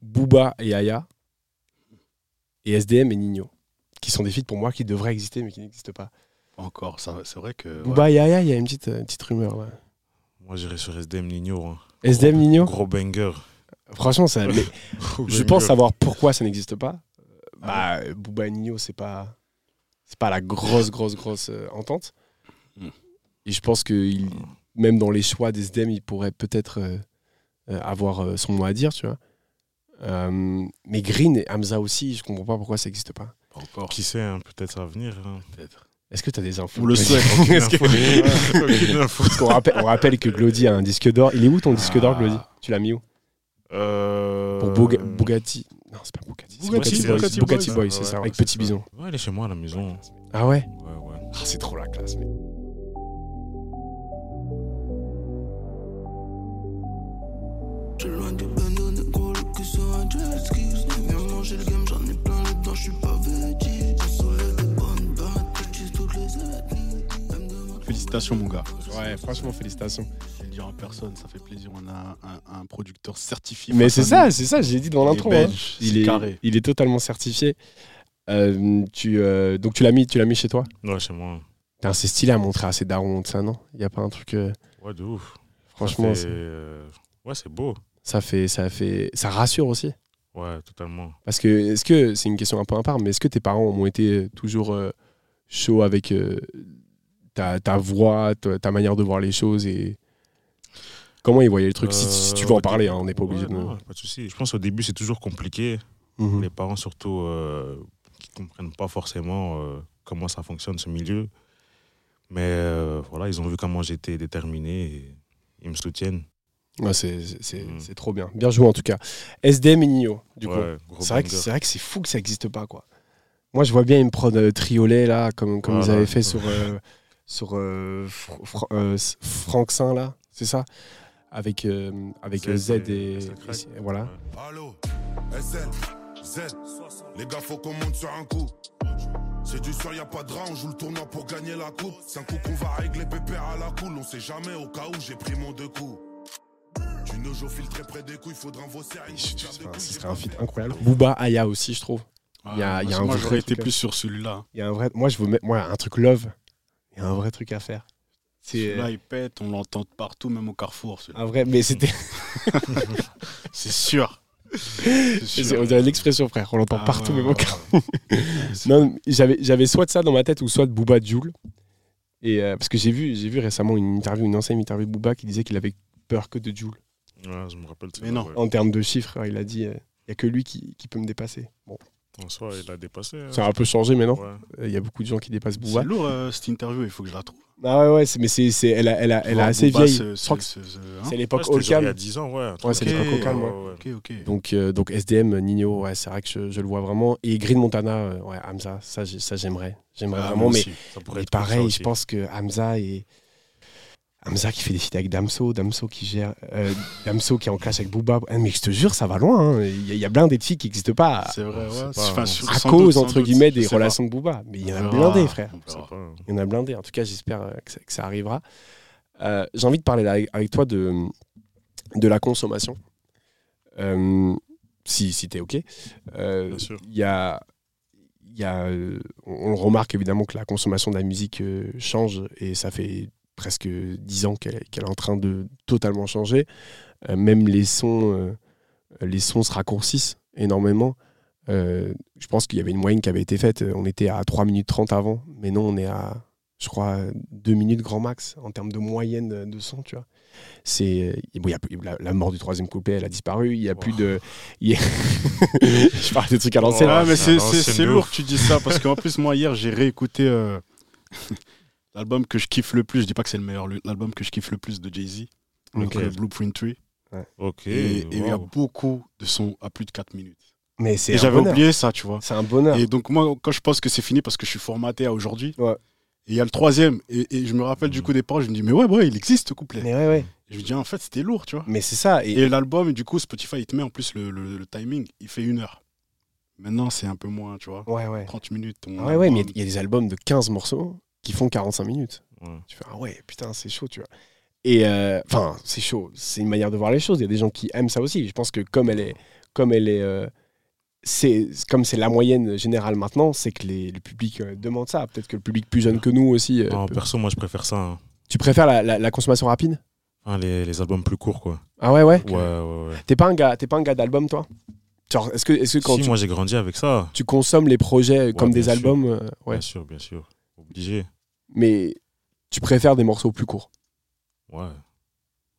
Booba et Aya, et SDM et Nino, qui sont des feats pour moi qui devraient exister mais qui n'existent pas. Encore, ça, c'est vrai que. ouais. Booba et Aya, il y a une petite, euh, une petite rumeur là. Moi, j'irais sur SDM Nino. hein. SDM Nino Gros banger. Franchement, ça, mais je pense savoir pourquoi ça n'existe pas. Ah Bah, Booba et Nino, c'est pas, c'est pas la grosse, grosse, grosse euh, entente. Hmm. Et je pense que il- même dans les choix des SDM, il pourrait peut-être euh, euh, avoir euh, son mot à dire, tu vois. Euh, mais Green et Hamza aussi, je comprends pas pourquoi ça n'existe pas. Pas encore. Qui sait, hein, peut-être à venir. hein. Peut-être. Est-ce que tu as des infos On le souhaite. Rappelle, on rappelle que Glody a un disque d'or. Il est où ton disque d'or, Ah. Glody Tu l'as mis où Euh, Pour Bugatti. Non, c'est pas Bugatti. c'est Bugatti, Bugatti Ouais, c'est ouais, ça, avec Petit ça. Bison. Ouais, il est chez moi à la maison. Ah ouais Ouais, ouais. Ah, C'est trop la classe, mais. J'ai loin du bando, négro, le cul sur un jet ski. Viens manger le game, j'en ai plein les dents, j'suis pas veggie. Félicitations, mon gars. Ouais, franchement, félicitations. Je vais le dire en personne, ça fait plaisir. On a un, un producteur certifié. Mais c'est ça, c'est ça, j'ai dit dans l'intro. belge, hein. Il, est, carré. il est totalement certifié. Euh, tu, euh, donc tu l'as mis, tu l'as mis chez toi? Ouais, chez moi. Putain, C'est stylé à montrer à ses darons, ça, non Il n'y a pas un truc. euh, Ouais, de ouf. franchement, fait, euh, Ouais, c'est beau. ça fait, ça fait. Ça rassure aussi. Ouais, totalement. Parce que, est-ce que, c'est une question un peu à part, mais est-ce que tes parents ont été toujours euh, chauds avec euh, ta, ta voix, ta, ta manière de voir les choses et. Comment ils voyaient le truc si, si tu veux Euh, en au parler, hein, on n'est pas obligé Ouais, de. non, pas de souci. Je pense au début, c'est toujours compliqué. Mhm. Les parents, surtout, euh, qui comprennent pas forcément, euh, comment ça fonctionne ce milieu. Mais euh, voilà, ils ont vu comment j'étais déterminé et ils me soutiennent. Ouais, c'est c'est- Mm. trop bien. Bien joué en tout cas. SDM et Nino, du coup. Ouais, C'est vrai, que- c'est vrai que c'est fou que ça n'existe pas, quoi. Moi, je vois bien une prod euh, triolet, là, comme, comme ils avaient fait sur, euh, sur euh, Fr- Fr- euh, Franck Saint, là, c'est ça? Avec, euh, avec Z et, et- voilà. Allô, SL, Z, les gars, faut qu'on monte sur un coup. C'est du soir, y a pas de rang, on joue le tournoi pour gagner la coupe. C'est un coup qu'on va régler pépère à la cool, on sait jamais au cas où j'ai pris mon deux coups. Tu ne joues filtré près des couilles, faudra un vos séries. Enfin, ce serait un feat incroyable. Booba, Aya aussi, je trouve. Il y a- Ah, il y a un moi, vrai j'aurais été plus sur celui-là. Il y a un vrai. Moi, je veux mettre moi, un truc love. Il y a un vrai truc à faire. Celui-là, il pète, on l'entend partout, même au carrefour. un vrai. Mais c'était. C'est sûr. On dirait l'expression, frère. On l'entend Ah, partout, ouais, même au ouais, car- ouais. Non, j'avais, j'avais soit de ça dans ma tête ou soit de Booba Joule. Et euh, parce que j'ai vu, j'ai vu récemment une interview, une ancienne interview de Booba qui disait qu'il avait peur que de Joule. Ouais, je me rappelle. Mais non. ouais. En termes de chiffres, il a dit, euh, il n'y a que lui qui, qui peut me dépasser. Bon, En soi, il a dépassé. hein. ça a un peu changé maintenant. Ouais. Euh, Il y a beaucoup de gens qui dépassent Booba. C'est lourd euh, cette interview, il faut que je la trouve. Ah ouais, ouais, mais c'est, c'est, elle, a, elle, a, elle a assez Booba vieille. hein. c'est Ouais, l'époque All genre il y a Cam. 10 ans, ouais. Ouais, c'est l'époque ça. All Cam, ouais. ouais. Ok, ok. Donc, euh, donc SDM, Nino, ouais, c'est vrai que je, je le vois vraiment. Et Green Montana, ouais, Hamza, ça, ça j'aimerais. J'aimerais Ah, vraiment, mais. Ça pareil, je pense que Hamza et. Hamza qui fait des feats avec Damso, Damso qui gère. euh, Damso qui est en clash avec Booba. Ah, Mais je te jure, ça va loin. hein. Il y, a- il y a plein des filles qui n'existent pas C'est vrai, c'est ouais. pas- Enfin, à sur- à sans cause, doute, entre guillemets, des pas. relations de Booba. Mais il y en a verra, frère. Il y en a blindés. En tout cas, j'espère euh, que ça, que ça arrivera. Euh, J'ai envie de parler là avec, toi de, de la consommation. Euh, si si tu es OK. Euh, Bien sûr. Il y a, il y a, euh, on on remarque évidemment que la consommation de la musique euh, change et ça fait presque dix ans qu'elle est- en train de totalement changer. Euh, même les sons, euh, les sons se raccourcissent énormément. Euh, je pense qu'il y avait une moyenne qui avait été faite. On était à 3 minutes 30 avant, mais non, on est à, je crois, 2 minutes grand max en termes de moyenne de, de son, tu vois. C'est, bon, il y a plus- la, la mort du troisième couplet, elle a disparu. Il y a plus de. il y a- je parle des trucs à l'ancienne. Ouais, mais c'est lourd que tu dis ça parce qu'en plus, moi, hier, j'ai réécouté euh, l'album que je kiffe le plus. Je dis pas que c'est le meilleur, le- l'album que je kiffe le plus de Jay-Z, donc Ok. euh, Blueprint 3. Ok. Et il y a beaucoup de sons à plus de 4 minutes. Mais c'est j'avais oublié ça, tu vois. C'est un bonheur. Et donc, moi, quand je pense que c'est fini parce que je suis formaté à aujourd'hui, Ouais. et il y a le troisième, et, et je me rappelle du coup des paroles, je me dis, mais ouais, ouais, il existe ce couplet. Mais ouais, ouais. Et je me dis, en fait, c'était lourd, tu vois. Mais c'est ça. Et, Et l'album, du coup, Spotify, il te met en plus le, le- le timing, il fait une heure. Maintenant, c'est un peu moins, tu vois. ouais, ouais. 30 minutes. ouais, ouais, mais il y a des albums de 15 morceaux qui font 45 minutes. Ouais. Tu fais, ah ouais, putain, c'est chaud, tu vois. Et euh, enfin, c'est chaud. C'est une manière de voir les choses. Il y a des gens qui aiment ça aussi. Je pense que comme elle est, comme elle est, euh, c'est comme c'est la moyenne générale maintenant, c'est que les, le public euh, demande ça. Peut-être que le public plus jeune que nous aussi. Non, peut- perso, moi, je préfère ça. hein. Tu préfères la, la- la consommation rapide? Les, les albums plus courts, quoi. Ah ouais, ouais? Ouais, ouais, ouais. T'es pas un gars, t'es pas un gars d'album, toi? Est-ce que, est-ce que quand si, tu, moi, j'ai grandi avec ça. tu consommes les projets comme des sûr. albums, ouais. Bien sûr, bien sûr. Obligé. Mais tu préfères des morceaux plus courts Ouais.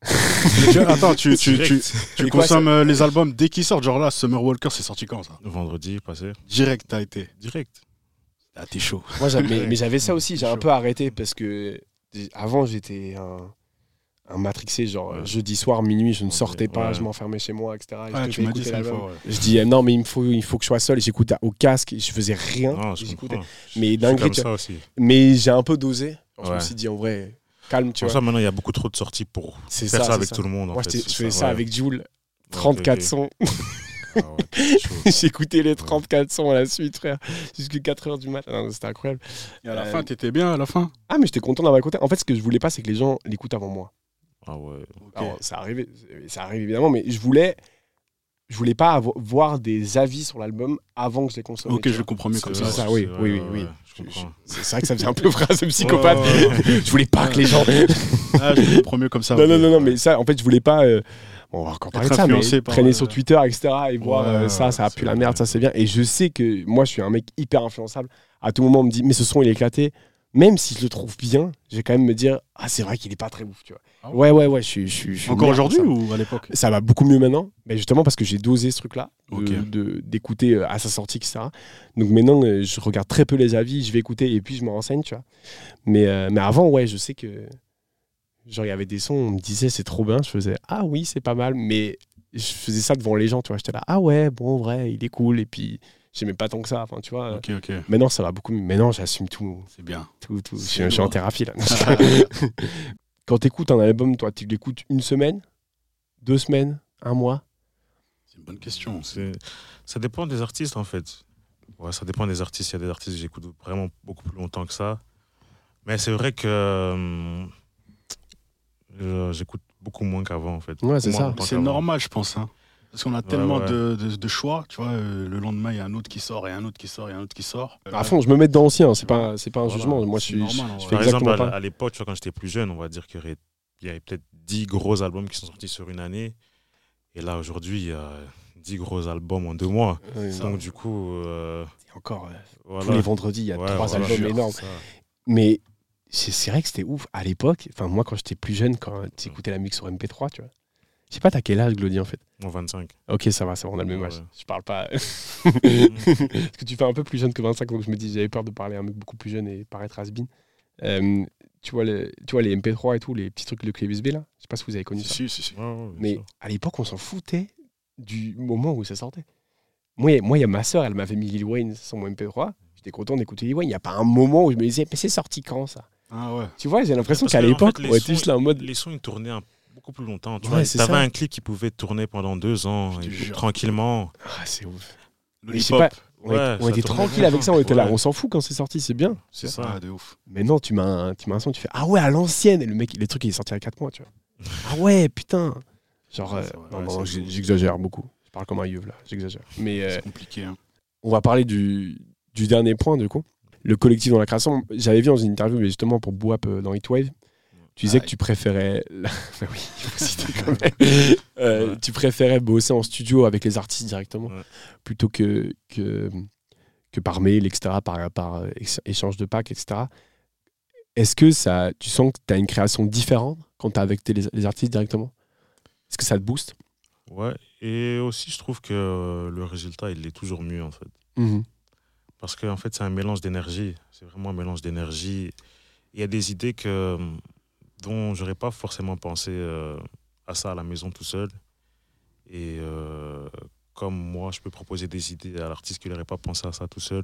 Mais tu- attends, tu, tu, tu, Direct. tu Et quoi, consommes euh, les albums dès qu'ils sortent. Genre là, Summer Walker, c'est sorti quand ça? Vendredi passé. Direct, t'as été. Direct. Ah, t'es chaud. Moi, j'avais- mais, mais j'avais ça aussi, j'ai un peu arrêté parce que avant j'étais un, un matrixé, genre Ouais. jeudi soir, minuit, je ne sortais pas, ouais. je m'enfermais chez moi, etc. Et je Ah, devais tu m'as dit ça fois, ouais. Je dis euh, non, mais il me faut, il faut que je sois seul, et j'écoutais au casque, je faisais rien, Non, et je. Mais Je aussi. Mais j'ai un peu dosé. Alors, Je me suis dit en vrai, calme, tu Pour vois. ça, maintenant, il y a beaucoup trop de sorties pour C'est faire ça, avec ça. tout le monde. en Moi, fait, j'étais- je faisais ça avec Jules, Ok, 34 ok. sons. Ah ouais. J'écoutais les 34 sons à la suite, frère, jusqu'à 4h du matin. Non, C'était incroyable. Et à la Euh, fin, t'étais bien à la fin Ah, mais j'étais content d'avoir écouté. En fait, ce que je voulais pas, c'est que les gens l'écoutent avant moi. Ah ouais. Alors, ça arrive, ça arrive évidemment, mais je voulais, je voulais pas voir des avis sur l'album avant que je les consomme. Ok, je le comprends mieux comme C'est ça. ça, oui, oui, oui. C'est vrai que ça faisait un peu phrase psychopathe. Ouais, ouais, ouais. je voulais pas que les gens. Ah, je le comprends mieux comme ça. non, non, non, non, mais ça, en fait, je voulais pas. euh, Bon, on va encore parler de Être ça, mais influencé par, traîner euh, sur Twitter, etc. et voir euh, ça, ça a pu la merde, ça c'est bien. Et je sais que moi, je suis un mec hyper influençable. À tout moment, on me dit, mais ce son, il est éclaté. Même si je le trouve bien, je vais quand même me dire ah c'est vrai qu'il est pas très ouf, tu vois. Ah ouais ouais ouais, je suis je je Encore aujourd'hui ça. ou à l'époque Ça va beaucoup mieux maintenant, mais justement parce que j'ai dosé ce truc-là, de- d'écouter euh, à sa sortie, etc. Donc maintenant, euh, je regarde très peu les avis, je vais écouter et puis je me renseigne, tu vois. Mais, euh, mais avant, ouais, je sais que genre il y avait des sons, on me disait c'est trop bien, je faisais ah oui c'est pas mal, mais je faisais ça devant les gens, tu vois. J'étais là ah ouais bon vrai il est cool et puis j'aimais pas tant que ça, enfin tu vois. Ok, ok. Maintenant ça va beaucoup mieux. Maintenant j'assume tout, C'est bien. tout, tout. Je C'est suis, je suis en thérapie là. Quand t'écoutes un album, toi, tu l'écoutes une semaine, deux semaines, un mois? C'est une bonne question. C'est- Ça dépend des artistes en fait. Ouais, ça dépend des artistes. Il y a des artistes que j'écoute vraiment beaucoup plus longtemps que ça. Mais c'est vrai que euh, euh, j'écoute beaucoup moins qu'avant en fait. Ouais, c'est ça. C'est normal, je pense. hein. Parce qu'on a tellement ouais. De, de- de choix. Tu vois, euh, le lendemain, il y a un autre qui sort, et un autre qui sort, et un autre qui sort. À fond, je me mets dedans aussi, hein, c'est pas, c'est pas un Voilà, jugement. Moi je suis. normal, je- fais Par exemple, exactement à, pas. à l'époque, tu vois, quand j'étais plus jeune, on va dire qu'il y avait peut-être 10 gros albums qui sont sortis sur une année. Et là, aujourd'hui, il y a 10 gros albums en deux mois. Ouais, Donc, du coup, euh, et encore, euh, voilà. tous les vendredis, il y a Ouais, trois voilà, albums énormes. ça. Mais c'est c'est vrai que c'était ouf. À l'époque, enfin moi quand j'étais plus jeune, quand tu écoutais la musique sur MP3, tu vois. Je sais pas, t'as quel âge, Glody, en fait En 25. Ok, ça va, ça va, on a le même âge. ouais. Je parle pas. Parce que tu fais un peu plus jeune que 25, donc je me dis, j'avais peur de parler à un mec beaucoup plus jeune et paraître has-been. Euh, tu, vois les, tu vois les MP3 et tout, les petits trucs de clé USB là? Je sais pas si vous avez connu ça. Si, si, si. Ouais, ouais, bien Mais sûr. à l'époque, on s'en foutait du moment où ça sortait. Moi, moi, il y a ma soeur, elle m'avait mis Lil Wayne sur mon MP3. J'étais content d'écouter Lil Wayne. Il n'y a pas un moment où je me disais, mais c'est sorti quand ça? Ah ouais. Tu vois, j'ai l'impression qu'à l'époque, on était juste là en mode. Les sons, ils tournaient un- beaucoup plus longtemps. Tu Ouais, ça. un clip qui pouvait tourner pendant deux ans, et tranquillement. Ah, c'est ouf. Le Mais pas, on, Ouais, est- on ça était tranquille avec ça, on était là, on s'en fout quand c'est sorti, c'est bien. C'est ça. Ah, de ouf. Maintenant, tu m'as un, tu m'as un son, tu fais Ah ouais, à l'ancienne Et le mec, les trucs, il est sorti à 4 mois, tu vois. ah ouais, putain Genre, euh, non, non, j'exagère beaucoup. Je parle comme un yeuve là, j'exagère. Mais euh, C'est compliqué. hein. on va parler du, du dernier point, du coup. Le collectif dans la création. J'avais vu dans une interview, mais justement pour Boap euh, dans Heatwave, tu disais Ah, que tu préférais. Bah oui, quand même. Euh, Ouais. Tu préférais bosser en studio avec les artistes directement Ouais. plutôt que, que, que par mail, etc., par, par euh, échange de packs, etc. Est-ce que ça, tu sens que tu as une création différente quand tu es avec tes- les, les artistes directement? Est-ce que ça te booste? Ouais. Et aussi, je trouve que euh, le résultat, il est toujours mieux, en fait. Mhm. Parce qu'en fait, c'est un mélange d'énergie. C'est vraiment un mélange d'énergie. Il y a des idées que, dont j'aurais pas forcément pensé euh, à ça à la maison tout seul. Et euh, comme moi, je peux proposer des idées à l'artiste qui n'aurait pas pensé à ça tout seul.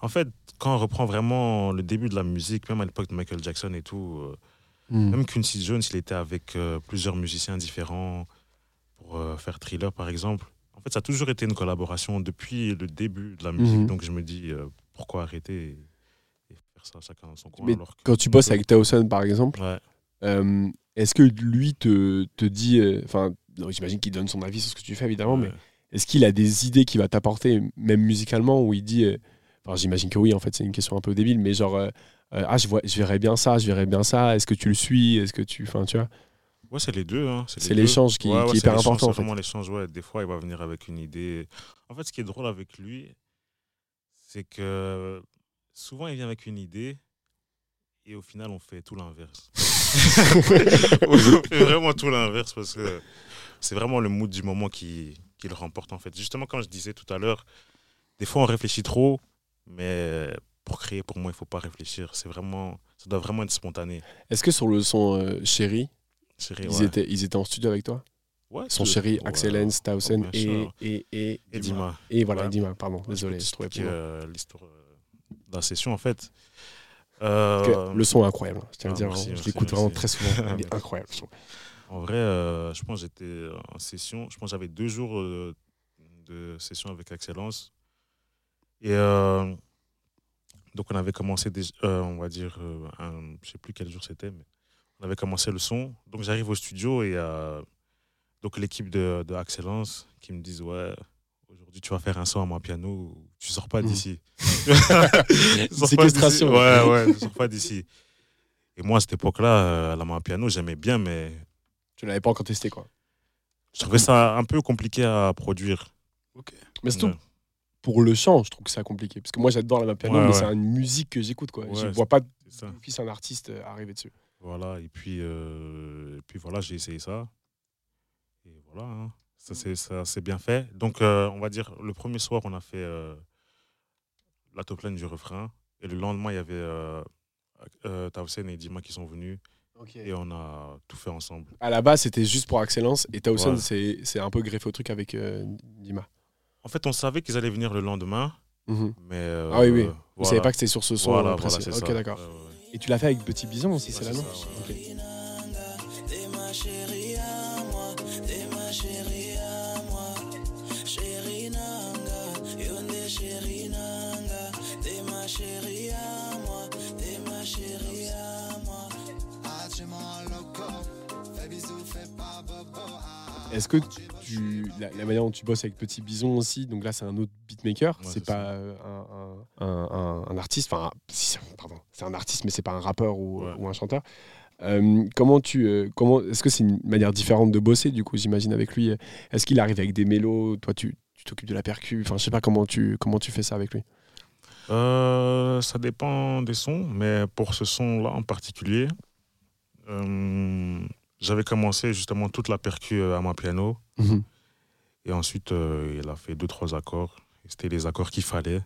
En fait, quand on reprend vraiment le début de la musique, même à l'époque de Michael Jackson et tout, euh, Mhm. même Quincy Jones, il était avec euh, plusieurs musiciens différents pour faire Thriller, par exemple. En fait, ça a toujours été une collaboration depuis le début de la musique. Mhm. Donc, je me dis, pourquoi arrêter et, et faire ça chacun dans son coin Mais alors que- Quand tu bosses avec Towson, par exemple, Ouais. Euh, est-ce que lui te, te dit. euh, Enfin, j'imagine qu'il donne son avis sur ce que tu fais, évidemment, mais. Est-ce qu'il a des idées qu'il va t'apporter, même musicalement, où il dit. euh, Enfin, j'imagine que oui, en fait, c'est une question un peu débile, mais genre. ah, je, vois, je verrais bien ça, je verrais bien ça. Est-ce que tu le suis Est-ce que tu. Enfin, tu vois. Ouais, c'est les deux. Hein. C'est l'échange qui- qui est hyper important, en C'est fait. vraiment l'échange. Ouais. Des fois, il va venir avec une idée. En fait, ce qui est drôle avec lui, c'est que souvent, il vient avec une idée et au final, on fait tout l'inverse. on fait vraiment tout l'inverse parce que c'est vraiment le mood du moment qui, qui le remporte, en fait. Justement, comme je disais tout à l'heure, des fois, on réfléchit trop, mais pour créer, pour moi, il faut pas réfléchir. C'est vraiment, ça doit vraiment être spontané. Est-ce que sur le son euh, Chéri, ils, ouais. étaient, ils étaient en studio avec toi? Ouais, Son Chéri, ouais. Excellence, Towson bien et, et, et, Et Dima. Et voilà, Ouais. Dima, pardon, Ouais, désolé, je trouvais euh, l'histoire euh, de la session, en fait. Euh, Le son est incroyable, hein, je tiens à ah, dire. merci, je l'écoute vraiment très souvent. Il est incroyable. En vrai, euh, je pense que j'étais en session. Je pense que j'avais deux jours euh, de session avec Excellence. Et euh, donc, on avait commencé, déjà, euh, on va dire, un, je sais plus quel jour c'était, mais on avait commencé le son. Donc, j'arrive au studio et donc l'équipe de, de Excellence qui me disent Ouais, aujourd'hui, tu vas faire un son à mon piano, tu sors pas d'ici. Tu sors pas d'ici. Séquestration. Ouais, ouais, tu sors pas d'ici. Et moi, à cette époque-là, euh, la main à piano, j'aimais bien, mais Tu l'avais pas encore testé, quoi. je trouvais ça un peu compliqué à produire. Mais c'est tout. Ouais. pour le chant, je trouve que c'est compliqué. Parce que moi, j'adore la piano, Ouais, mais ouais. c'est une musique que j'écoute. quoi. je vois pas d'office un artiste euh, arriver dessus. Voilà, et puis, euh, et puis voilà, j'ai essayé ça. Et voilà, hein. Ça c'est ça s'est bien fait. Donc, euh, on va dire, le premier soir, on a fait euh, la top line du refrain. Et le lendemain, il y avait euh, euh, Tausen et Dima qui sont venus. Et on a tout fait ensemble. À la base, c'était juste pour Excellence. Et Towson, Ouais. c'est c'est un peu greffé au truc avec euh, Dima. En fait, on savait qu'ils allaient venir le lendemain, Mhm. mais. euh, Ah oui, oui. Vous voilà. savez pas que c'était sur ce son Voilà, voilà, c'est Ok, ça. d'accord. Ouais, ouais, ouais. Et tu l'as fait avec Petit Bison aussi, c'est là, c'est non Est-ce que tu, la, la manière dont tu bosses avec Petit Bison aussi, donc là c'est un autre beatmaker, Ouais, c'est pas euh, un, un- un- un- un artiste, enfin, si, pardon, c'est un artiste, mais c'est pas un rappeur ou, Ouais. ou un chanteur. Euh, comment tu, euh, comment, est-ce que c'est une manière différente de bosser du coup, j'imagine avec lui? Est-ce qu'il arrive avec des mélos? Toi, tu tu t'occupes de la percu Enfin, je sais pas comment tu, comment tu fais ça avec lui. Euh, ça dépend des sons, mais pour ce son-là en particulier, j'avais commencé justement toute la percu euh, à mon piano. Et ensuite, euh, il a fait deux, trois accords. C'était les accords qu'il fallait.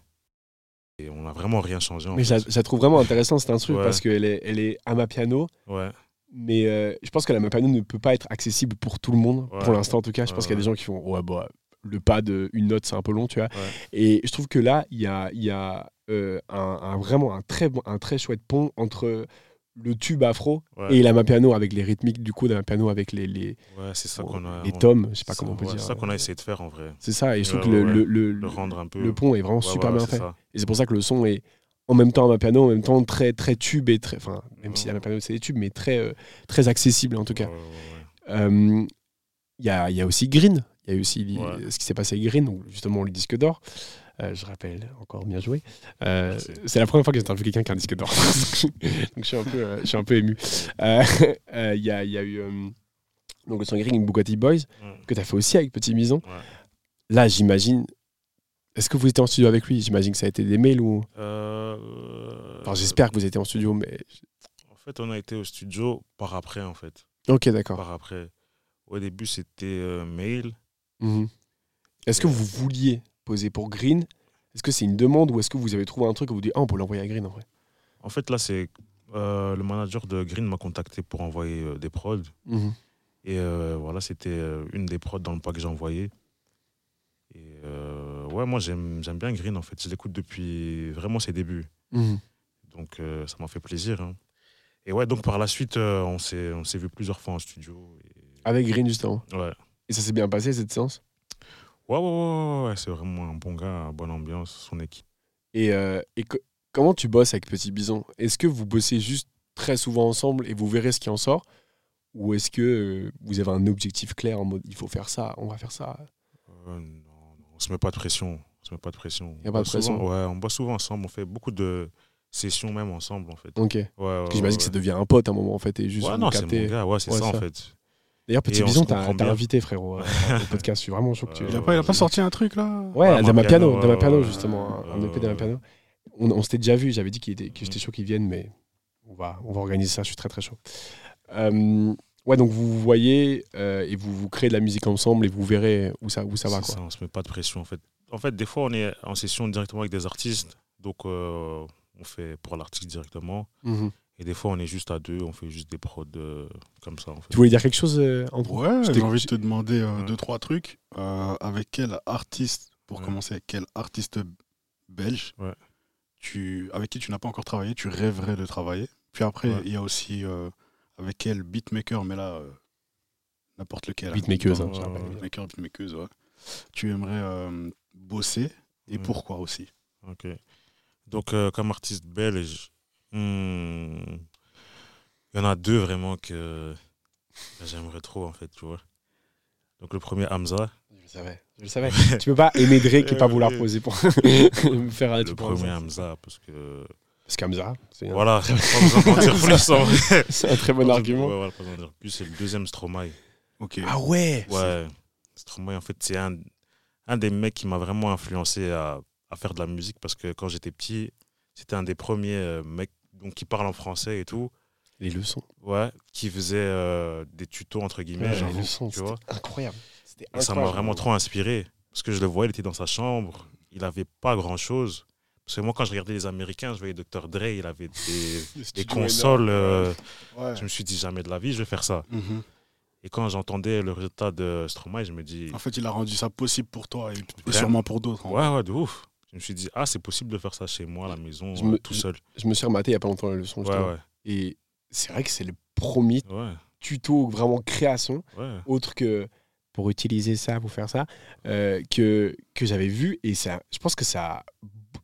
Et on n'a vraiment rien changé. En Mais je fait. la, je la trouve vraiment intéressant cet instru Ouais. parce qu'elle est, elle est à ma piano. Ouais, Mais euh, je pense que la Mapano ne peut pas être accessible pour tout le monde, Ouais. pour l'instant en tout cas. Je pense qu'il y a des gens qui font ouais, bah, le pas de une note, c'est un peu long, tu vois. Et je trouve que là, il y a, y a euh, un, un- vraiment un très, bon, un très chouette pont entre le tube afro ouais, et la Mapiano avec les rythmiques du coup de la Mapiano avec les, les, ouais, ça a. les tomes, je sais pas comment on peut ouais, dire. C'est ça qu'on a essayé de faire en vrai. C'est ça, et je trouve que le, le, le- Le rendre un peu. le pont est vraiment super bien fait. ça. Et c'est pour ça que le son est en même temps à Mapiano, en même temps très, très tube et très. Enfin, même si la Ouais. Mapiano c'est des tubes, mais très, euh, très accessible en tout cas. Euh, Il y, a, il y a aussi Green. Il y a aussi ce qui s'est passé avec Green, donc justement le disque d'or. Euh, je rappelle, encore bien joué. Euh, c'est la première fois que j'interviewe quelqu'un qui a un disque d'or. donc je suis un peu, euh, je suis un peu ému. Il y, a, il y a eu euh, donc le son Green avec Bugatti Boys, Ouais. que tu as fait aussi avec Petit. Ouais. Là, j'imagine. Est-ce que vous étiez en studio avec lui? J'imagine que ça a été des mails ou? Enfin, j'espère que vous étiez en studio, mais. En fait, on a été au studio par après, en fait. Ok, d'accord. Par après. Au début, c'était mail. Mhm. Est-ce que vous vouliez poser pour Green Est-ce que c'est une demande ou est-ce que vous avez trouvé un truc et vous dites Ah, on peut l'envoyer à Green en vrai? En fait, là, c'est euh, le manager de Green m'a contacté pour envoyer euh, des prods. Mhm. Et euh, voilà, c'était une des prods dans le pack que j'ai envoyé. Et ouais, moi, j'aime bien Green, en fait. Je l'écoute depuis vraiment ses débuts. Mhm. Donc, ça m'a fait plaisir. hein. Et ouais, donc par la suite, on s'est on s'est vu plusieurs fois en studio. Et... Avec Green, justement. Ouais. Et ça s'est bien passé cette séance? Ouais, ouais, ouais, ouais, c'est vraiment un bon gars, bonne ambiance, son équipe. Et, euh, et co- comment tu bosses avec Petit Bison? Est-ce que vous bossez juste très souvent ensemble et vous verrez ce qui en sort? Ou est-ce que euh, vous avez un objectif clair en mode il faut faire ça, on va faire ça? Euh, non, non, on se met pas de pression. On se met pas de pression. Y a On pas de bosse souvent- pression. Ouais, on bosse souvent ensemble. On fait beaucoup de sessions même ensemble, en fait. Ok. Ouais, ouais, J'imagine ouais. que ça devient un pote à un moment en fait et juste Ouais, non, c'est captez. mon gars. Ouais, c'est Ouais, ça, ça. en fait. D'ailleurs, Petit Et on Bison, t'as invité frérot euh, au podcast. Je suis vraiment chaud que tu. Ouais, Il a pas, il a pas sorti un truc là Ouais, Ouais, Dama Piano, Dama Piano ouais. justement, un Ouais, EP Dama ouais. Piano. On, on s'était déjà vu, j'avais dit qu'il était, que j'étais Mhm. chaud qu'il vienne, mais on va, on va organiser ça, je suis très très chaud. Euh, ouais, donc vous vous voyez euh, et vous, vous créez de la musique ensemble et vous verrez où ça, où ça va. Quoi. ça, on se met pas de pression, en fait. En fait, des fois, on est en session directement avec des artistes. Donc, euh, on fait pour l'artiste directement. Mhm. Et des fois, on est juste à deux. On fait juste des prods euh, comme ça, en fait. Tu voulais dire quelque chose, euh, Andrew Ouais, j'ai envie de te demander euh, Ouais. deux, trois trucs. Euh, avec quel artiste, pour Ouais. commencer, avec quel artiste belge, Ouais. tu, avec qui tu n'as pas encore travaillé, tu rêverais de travailler? Puis après, il y a aussi euh, avec quel beatmaker, mais là, euh, n'importe lequel. hein. Beatmakeuse, hein, rappelle. Beatmaker, beatmakeuse, ouais. Tu aimerais euh, bosser et Ouais. pourquoi aussi? Ok. Donc, euh, comme artiste belge, hmm, il y en a deux vraiment que j'aimerais trop, en fait, tu vois. Donc, le premier, Hamza. Je le savais. Je le savais. tu peux pas aimer Drake et pas vouloir poser pour me faire le pour premier. Hamza, parce que. Parce qu'Hamza, c'est un- Voilà, pas besoin d'en dire plus, en vrai. c'est un très bon Ouais, argument. voilà, pas besoin d'en dire plus. C'est le deuxième Stromae. Ok. Ah ouais Ouais. Stromae, en fait, c'est un, un des mecs qui m'a vraiment influencé à à faire de la musique parce que quand j'étais petit, c'était un des premiers euh, mecs donc, qui parle en français et tout, Les leçons. ouais, qui faisait euh, des tutos entre guillemets, Ouais, les leçons, tu vois. incroyable. Et ça m'a incroyable. vraiment trop inspiré. Parce que je le voyais, il était dans sa chambre, il avait pas grand chose. Parce que moi, quand je regardais les Américains, je voyais Dr. Dre, il avait des, consoles. euh, Ouais. Je me suis dit, jamais de la vie, je vais faire ça. Mhm. Et quand j'entendais le résultat de Stromae, je me dis, En fait, il a rendu ça possible pour toi et, sûrement pour d'autres. ouais, ouais, de ouf. Je me suis dit, ah, c'est possible de faire ça chez moi, à la maison, Je me- tout seul. Je me suis rematé il y a pas longtemps la leçon. Ouais, justement. ouais, Et c'est vrai que c'est le premier ouais, tuto vraiment création, autre que pour utiliser ça, pour faire ça, euh, que, que j'avais vu. Et ça, je pense que ça a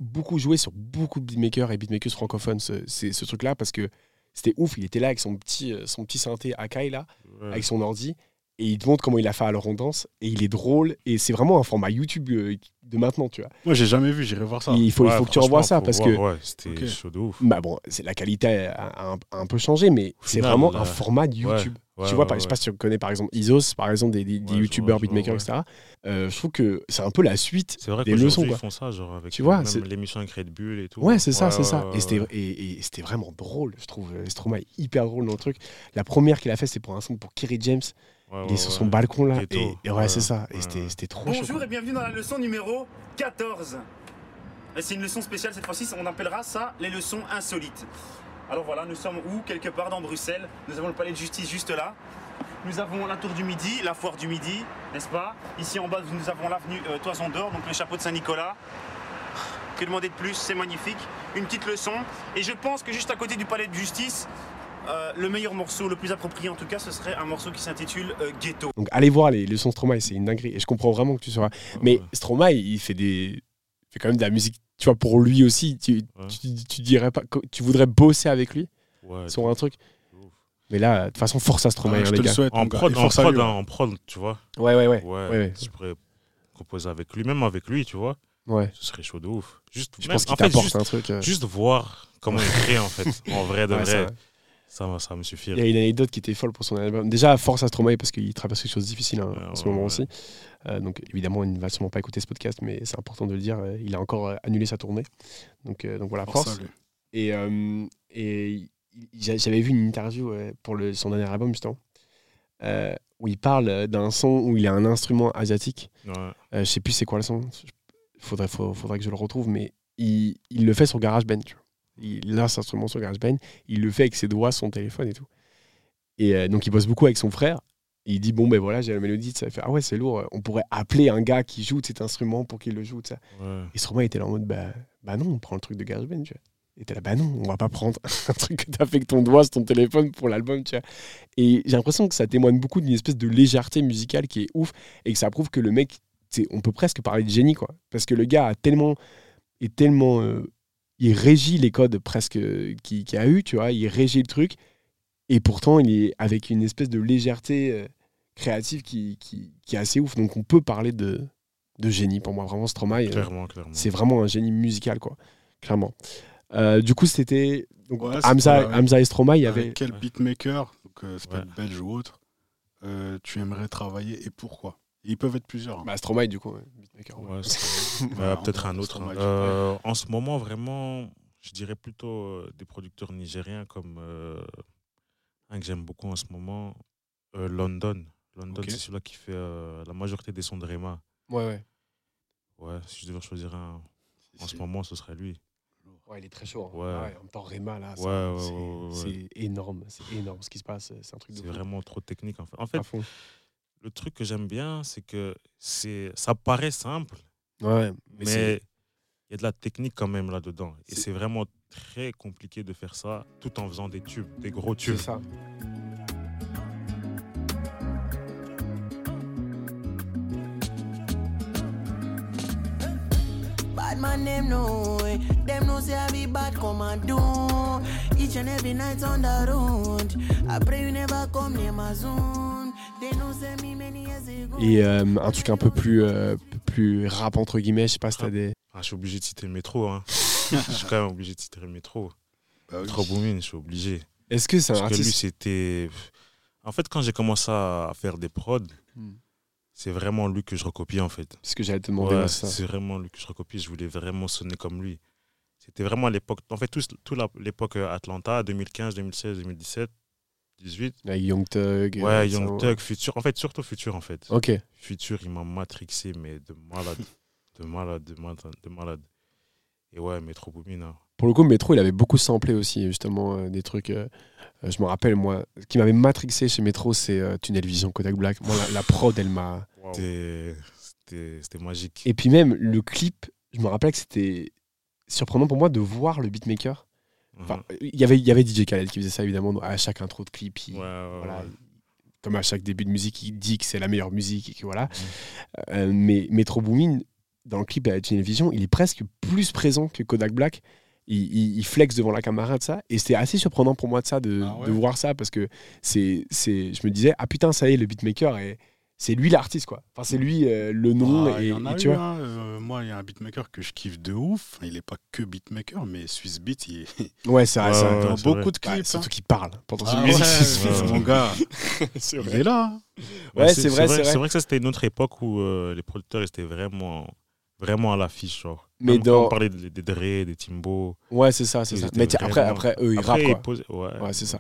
beaucoup joué sur beaucoup de beatmakers et beatmakers francophones, ce, ce truc-là, parce que c'était ouf. Il était là avec son petit, euh, son petit synthé Akai, là, avec son ordi. Et il te montre comment il a fait à leur danse. Et il est drôle. Et c'est vraiment un format YouTube euh, de maintenant, tu vois. Moi, j'ai jamais vu, j'irai voir ça. il faut, il Ouais, faut que tu revois ça parce voir, que Ouais, c'était Ok. chaud de ouf. bah bon, c'est la qualité a, a un, a un peu changé, mais c'est vraiment là, un format de YouTube. Ouais, tu vois, par- je sais pas si tu connais par exemple Isos, par exemple des, des, vois, beatmakers, etc. Euh, je trouve que c'est un peu la suite. Vrai des leçons, ils quoi. font ça, genre avec Tu vois, l'émission avec Red Bull et tout. Ouais, c'est ça, c'est ça. Et c'était vraiment drôle, je trouve. euh, Stromae hyper drôle dans le truc. La première qu'il a fait, c'est pour un son pour Kerry James. Ouais, il ouais, est sur ouais. son balcon là. Ghetto. Et, et ouais, Ouais, c'est ça. Et ouais, c'était trop chaud. Bonjour et bienvenue dans la leçon numéro 14. Et C'est une leçon spéciale cette fois-ci, on appellera ça les leçons insolites. Alors voilà, nous sommes où? Quelque part dans Bruxelles. Nous avons le palais de justice juste là. Nous avons la tour du midi, la foire du midi, n'est-ce pas? Ici en bas, nous avons l'avenue euh, Toison d'Or, donc le chapeau de Saint-Nicolas. Que demander de plus? C'est magnifique. Une petite leçon. Et je pense que juste à côté du palais de justice, euh, le meilleur morceau, le plus approprié en tout cas, ce serait un morceau qui s'intitule euh, Ghetto. Donc allez voir les leçons Stromae, c'est une dinguerie. Et je comprends vraiment que tu seras. Mais Ouais. Stromae, il fait des, il fait quand même de la musique. Tu vois, pour lui aussi, tu, Ouais. tu, tu dirais pas, tu voudrais bosser avec lui Ouais, sur un truc. Mais là, de toute façon, force à Stromae, Ah, hein, je les te le souhaite. En prod, en force à prod, lui, hein, en prod, tu vois. Ouais, ouais, ouais. Ouais, ouais. je pourrais composer avec lui, même avec lui, tu vois. ouais. Ce serait chaud de ouf. Juste, Je même- pense qu'il t'apporte juste, un truc. euh, juste voir comment il crée, en fait. En vrai de ouais, vrai. ça- Ça, va- ça va me Il y a une anecdote qui était folle pour son album. Déjà, force à Stromae parce qu'il traverse quelque chose de difficile hein, Ouais, en ce ouais, moment ouais. aussi. Euh, donc, évidemment, il ne va sûrement pas écouter ce podcast, mais c'est important de le dire. euh, Il a encore euh, annulé sa tournée. Donc, euh, donc voilà, Force. Et, euh, j'avais vu une interview euh, pour le, son dernier album, justement, euh, où il parle d'un son où il a un instrument asiatique. Ouais. Euh, je sais plus c'est quoi le son. Il faudrait, faudrait que je le retrouve, mais il, il le fait sur GarageBand. Tu vois. Il a cet instrument sur GarageBand. Il le fait avec ses doigts, son téléphone et tout. Et euh, donc, il bosse beaucoup avec son frère. Et il dit Bon, ben voilà, j'ai la mélodie. Ça fait Ah ouais, c'est lourd. On pourrait appeler un gars qui joue de cet instrument pour qu'il le joue. Ça. Ouais. Et Stromae était là en mode Bah, bah non, on prend le truc de GarageBand. Tu vois. Et t'es là Bah non, on va pas prendre un truc que t'as fait avec ton doigt sur ton téléphone pour l'album. Tu vois. Et j'ai l'impression que ça témoigne beaucoup d'une espèce de légèreté musicale qui est ouf et que ça prouve que le mec, on peut presque parler de génie, quoi. Parce que le gars a tellement, est tellement, euh, il régit les codes presque euh, qu'il qu'il a eu, tu vois, il régit le truc, et pourtant il est avec une espèce de légèreté euh, créative qui, qui, qui est assez ouf. Donc on peut parler de, de génie pour moi, vraiment Stromae. euh, Clairement, clairement. c'est vraiment un génie musical, quoi, clairement. Euh, du coup, c'était donc, Ouais, c'est Hamza, et Stromae, il y avait. Avec quel beatmaker, donc euh, c'est pas Ouais. belge ou autre, euh, tu aimerais travailler et pourquoi? Ils peuvent être plusieurs. hein. Bah, Stromae, du coup, ouais, beatmaker. ouais. Ouais, c'est- Ouais, Ouais, en Peut-être un autre. hein. Euh, en ce moment, vraiment, je dirais plutôt euh, des producteurs nigériens comme euh, un que j'aime beaucoup en ce moment, euh, London. London, c'est celui-là qui fait euh, la majorité des sons de Rema. Ouais, ouais. Ouais, si je devais choisir un en ce moment, ce serait lui. Ouais, il est très chaud. hein. Ouais. en même temps, Réma, là, Ouais, ouais, c'est ouais, ouais, ouais. c'est énorme. C'est énorme ce qui se passe. C'est un truc de C'est vraiment trop technique. En fait, en À fait fond. Le truc que j'aime bien, c'est que c'est ça paraît simple, Ouais, mais, c'est- il y a de la technique quand même là-dedans. Et C'est- c'est vraiment très compliqué de faire ça tout en faisant des tubes, des gros c'est tubes. ça. Bad man, them know it. Them know say I be bad, come and do. Each and every night on the road. I pray you never come near my zone. Et euh, un truc un peu plus, euh, plus rap, entre guillemets. Je sais pas si t'as des. Ah, je suis obligé de citer le métro. Hein. je suis quand même obligé de citer le métro. Bah oui. Trop booming, je suis obligé. Est-ce que c'est un Parce que lui, c'était. En fait, quand j'ai commencé à faire des prods, Hmm. c'est vraiment lui que je recopie en fait. Ce que j'allais te demander. Ouais, c'est ça. c'est vraiment lui que je recopie. Je voulais vraiment sonner comme lui. C'était vraiment à l'époque, en fait, toute tout la- l'époque euh, Atlanta, 2015, 2016, 2017, 18. Avec Young Thug. euh, Ouais, ça, Young Thug, Future. En fait, surtout Future, en fait. Ok. Future, il m'a matrixé, mais de malade. de malade, de malade, de malade. Et ouais, Metro Boomin, hein. Pour le coup, Metro, il avait beaucoup samplé aussi, justement, euh, des trucs. euh, euh, je me rappelle, moi, ce qui m'avait matrixé chez Metro, c'est euh, Tunnel Vision, Kodak Black. Moi, la, la prod, elle m'a. C'était c'était magique. Et puis même, le clip, je me rappelle que c'était surprenant pour moi de voir le beatmaker. Enfin, Mhm. il y avait, il y avait DJ Khaled qui faisait ça, évidemment, à chaque intro de clip. il- Ouais, ouais, voilà, ouais. Comme à chaque début de musique, il dit que c'est la meilleure musique et que voilà. Mhm. Euh, mais Metro Boomin, dans le clip à la télévision, il est presque plus présent que Kodak Black. Il, il- il flex devant la caméra de ça. Et c'était assez surprenant pour moi de ça, de, Ah de voir ça, parce que c'est, c'est, je me disais, ah putain, ça y est, le beatmaker, est, c'est lui l'artiste, quoi. Enfin, c'est lui euh, le nom. Ah, et, il y en a et tu eu, vois. hein. Euh, moi, il y a un beatmaker que je kiffe de ouf. Il n'est pas que beatmaker, mais Swiss Beat, il est Ouais, c'est vrai, Ouais, ouais, dans beaucoup vrai. de Bah, clips. surtout hein. qu'il parle pendant Ah musique. Swiss Beat, mon gars, c'est il vrai. est là. hein. Ouais, c'est vrai, c'est vrai. C'est vrai que ça, c'était une autre époque où euh, les producteurs étaient vraiment, vraiment à l'affiche. Genre. Mais Même dans- on parlait des, des Dre, des Timbo. Ouais, c'est ça, c'est ça. Mais après, après, eux, ils rappent, quoi. Ouais, c'est ça.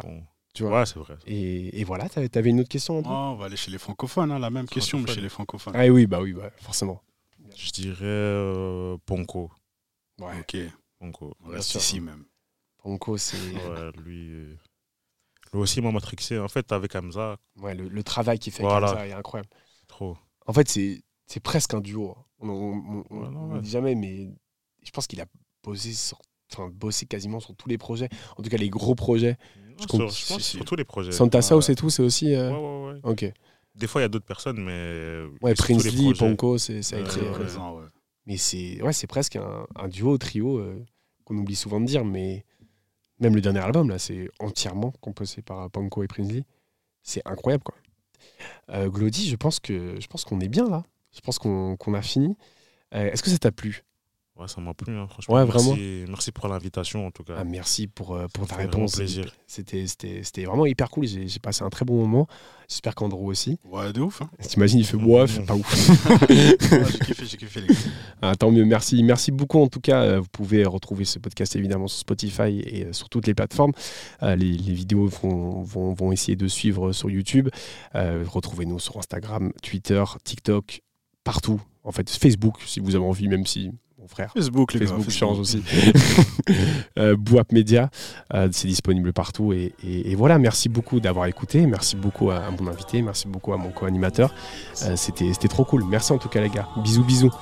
Tu vois. Ouais, c'est vrai. Et, et voilà, t'avais, t'avais une autre question, Oh, on va aller chez les francophones, hein, la même question, mais chez les francophones. Ah oui, bah oui, bah, forcément. Je dirais euh, Ponko. Ouais. Ok, Ponko. on reste ici même. Ponko, c'est Ouais, lui, euh, lui aussi m'a matrixé. En fait, avec Hamza, ouais, le, le travail qu'il fait Voilà. avec ça est incroyable. trop. En fait, c'est, presque un duo. hein. On, on- Ouais, dit jamais, mais je pense qu'il a sur, enfin, bossé quasiment sur tous les projets. En tout cas, les gros projets. Je, compte- pense si, si. sur tous les projets. Santa ouais. South et tout, c'est aussi. Ouais, euh, ouais, ouais. Ok. Des fois, il y a d'autres personnes, mais. euh, Ouais, sur tous les Prince Lee, projets. Ponko, c'est, ça a Ouais, été. Très euh, ouais. présent, ouais. Mais c'est ouais, c'est presque un, un duo, trio euh, qu'on oublie souvent de dire, mais même le dernier album là, c'est entièrement composé par Panko et Prinsley. C'est incroyable quoi. Euh, Glody, je pense que je pense qu'on est bien là. Je pense qu'on a fini. Euh, Est-ce que ça t'a plu? Ouais, ça m'a plu, hein, franchement. Ouais, merci, vraiment. Merci pour l'invitation, en tout cas. Ah, Merci pour, euh, pour ta réponse. C'était c'était- c'était vraiment hyper cool. J'ai passé un très bon moment. J'espère qu'Andrew aussi. Ouais, de ouf. Hein. T'imagines, il fait bof, pas ouf. Ouais, j'ai kiffé, j'ai kiffé les gars. Ah, tant mieux, merci. Merci beaucoup en tout cas. Euh, Vous pouvez retrouver ce podcast évidemment sur Spotify et euh, sur toutes les plateformes. Euh, les, les vidéos vont, vont, vont essayer de suivre sur YouTube. Euh, Retrouvez-nous sur Instagram, Twitter, TikTok, partout. En fait, Facebook si vous avez envie, même si mon frère. Facebook, les Facebook gars. change aussi. euh, Boap Media, euh, c'est disponible partout. Et, et- et voilà, merci beaucoup d'avoir écouté. Merci beaucoup à, à mon invité. Merci beaucoup à mon co-animateur. Euh, C'était c'était trop cool. Merci en tout cas, les gars. Bisous, bisous.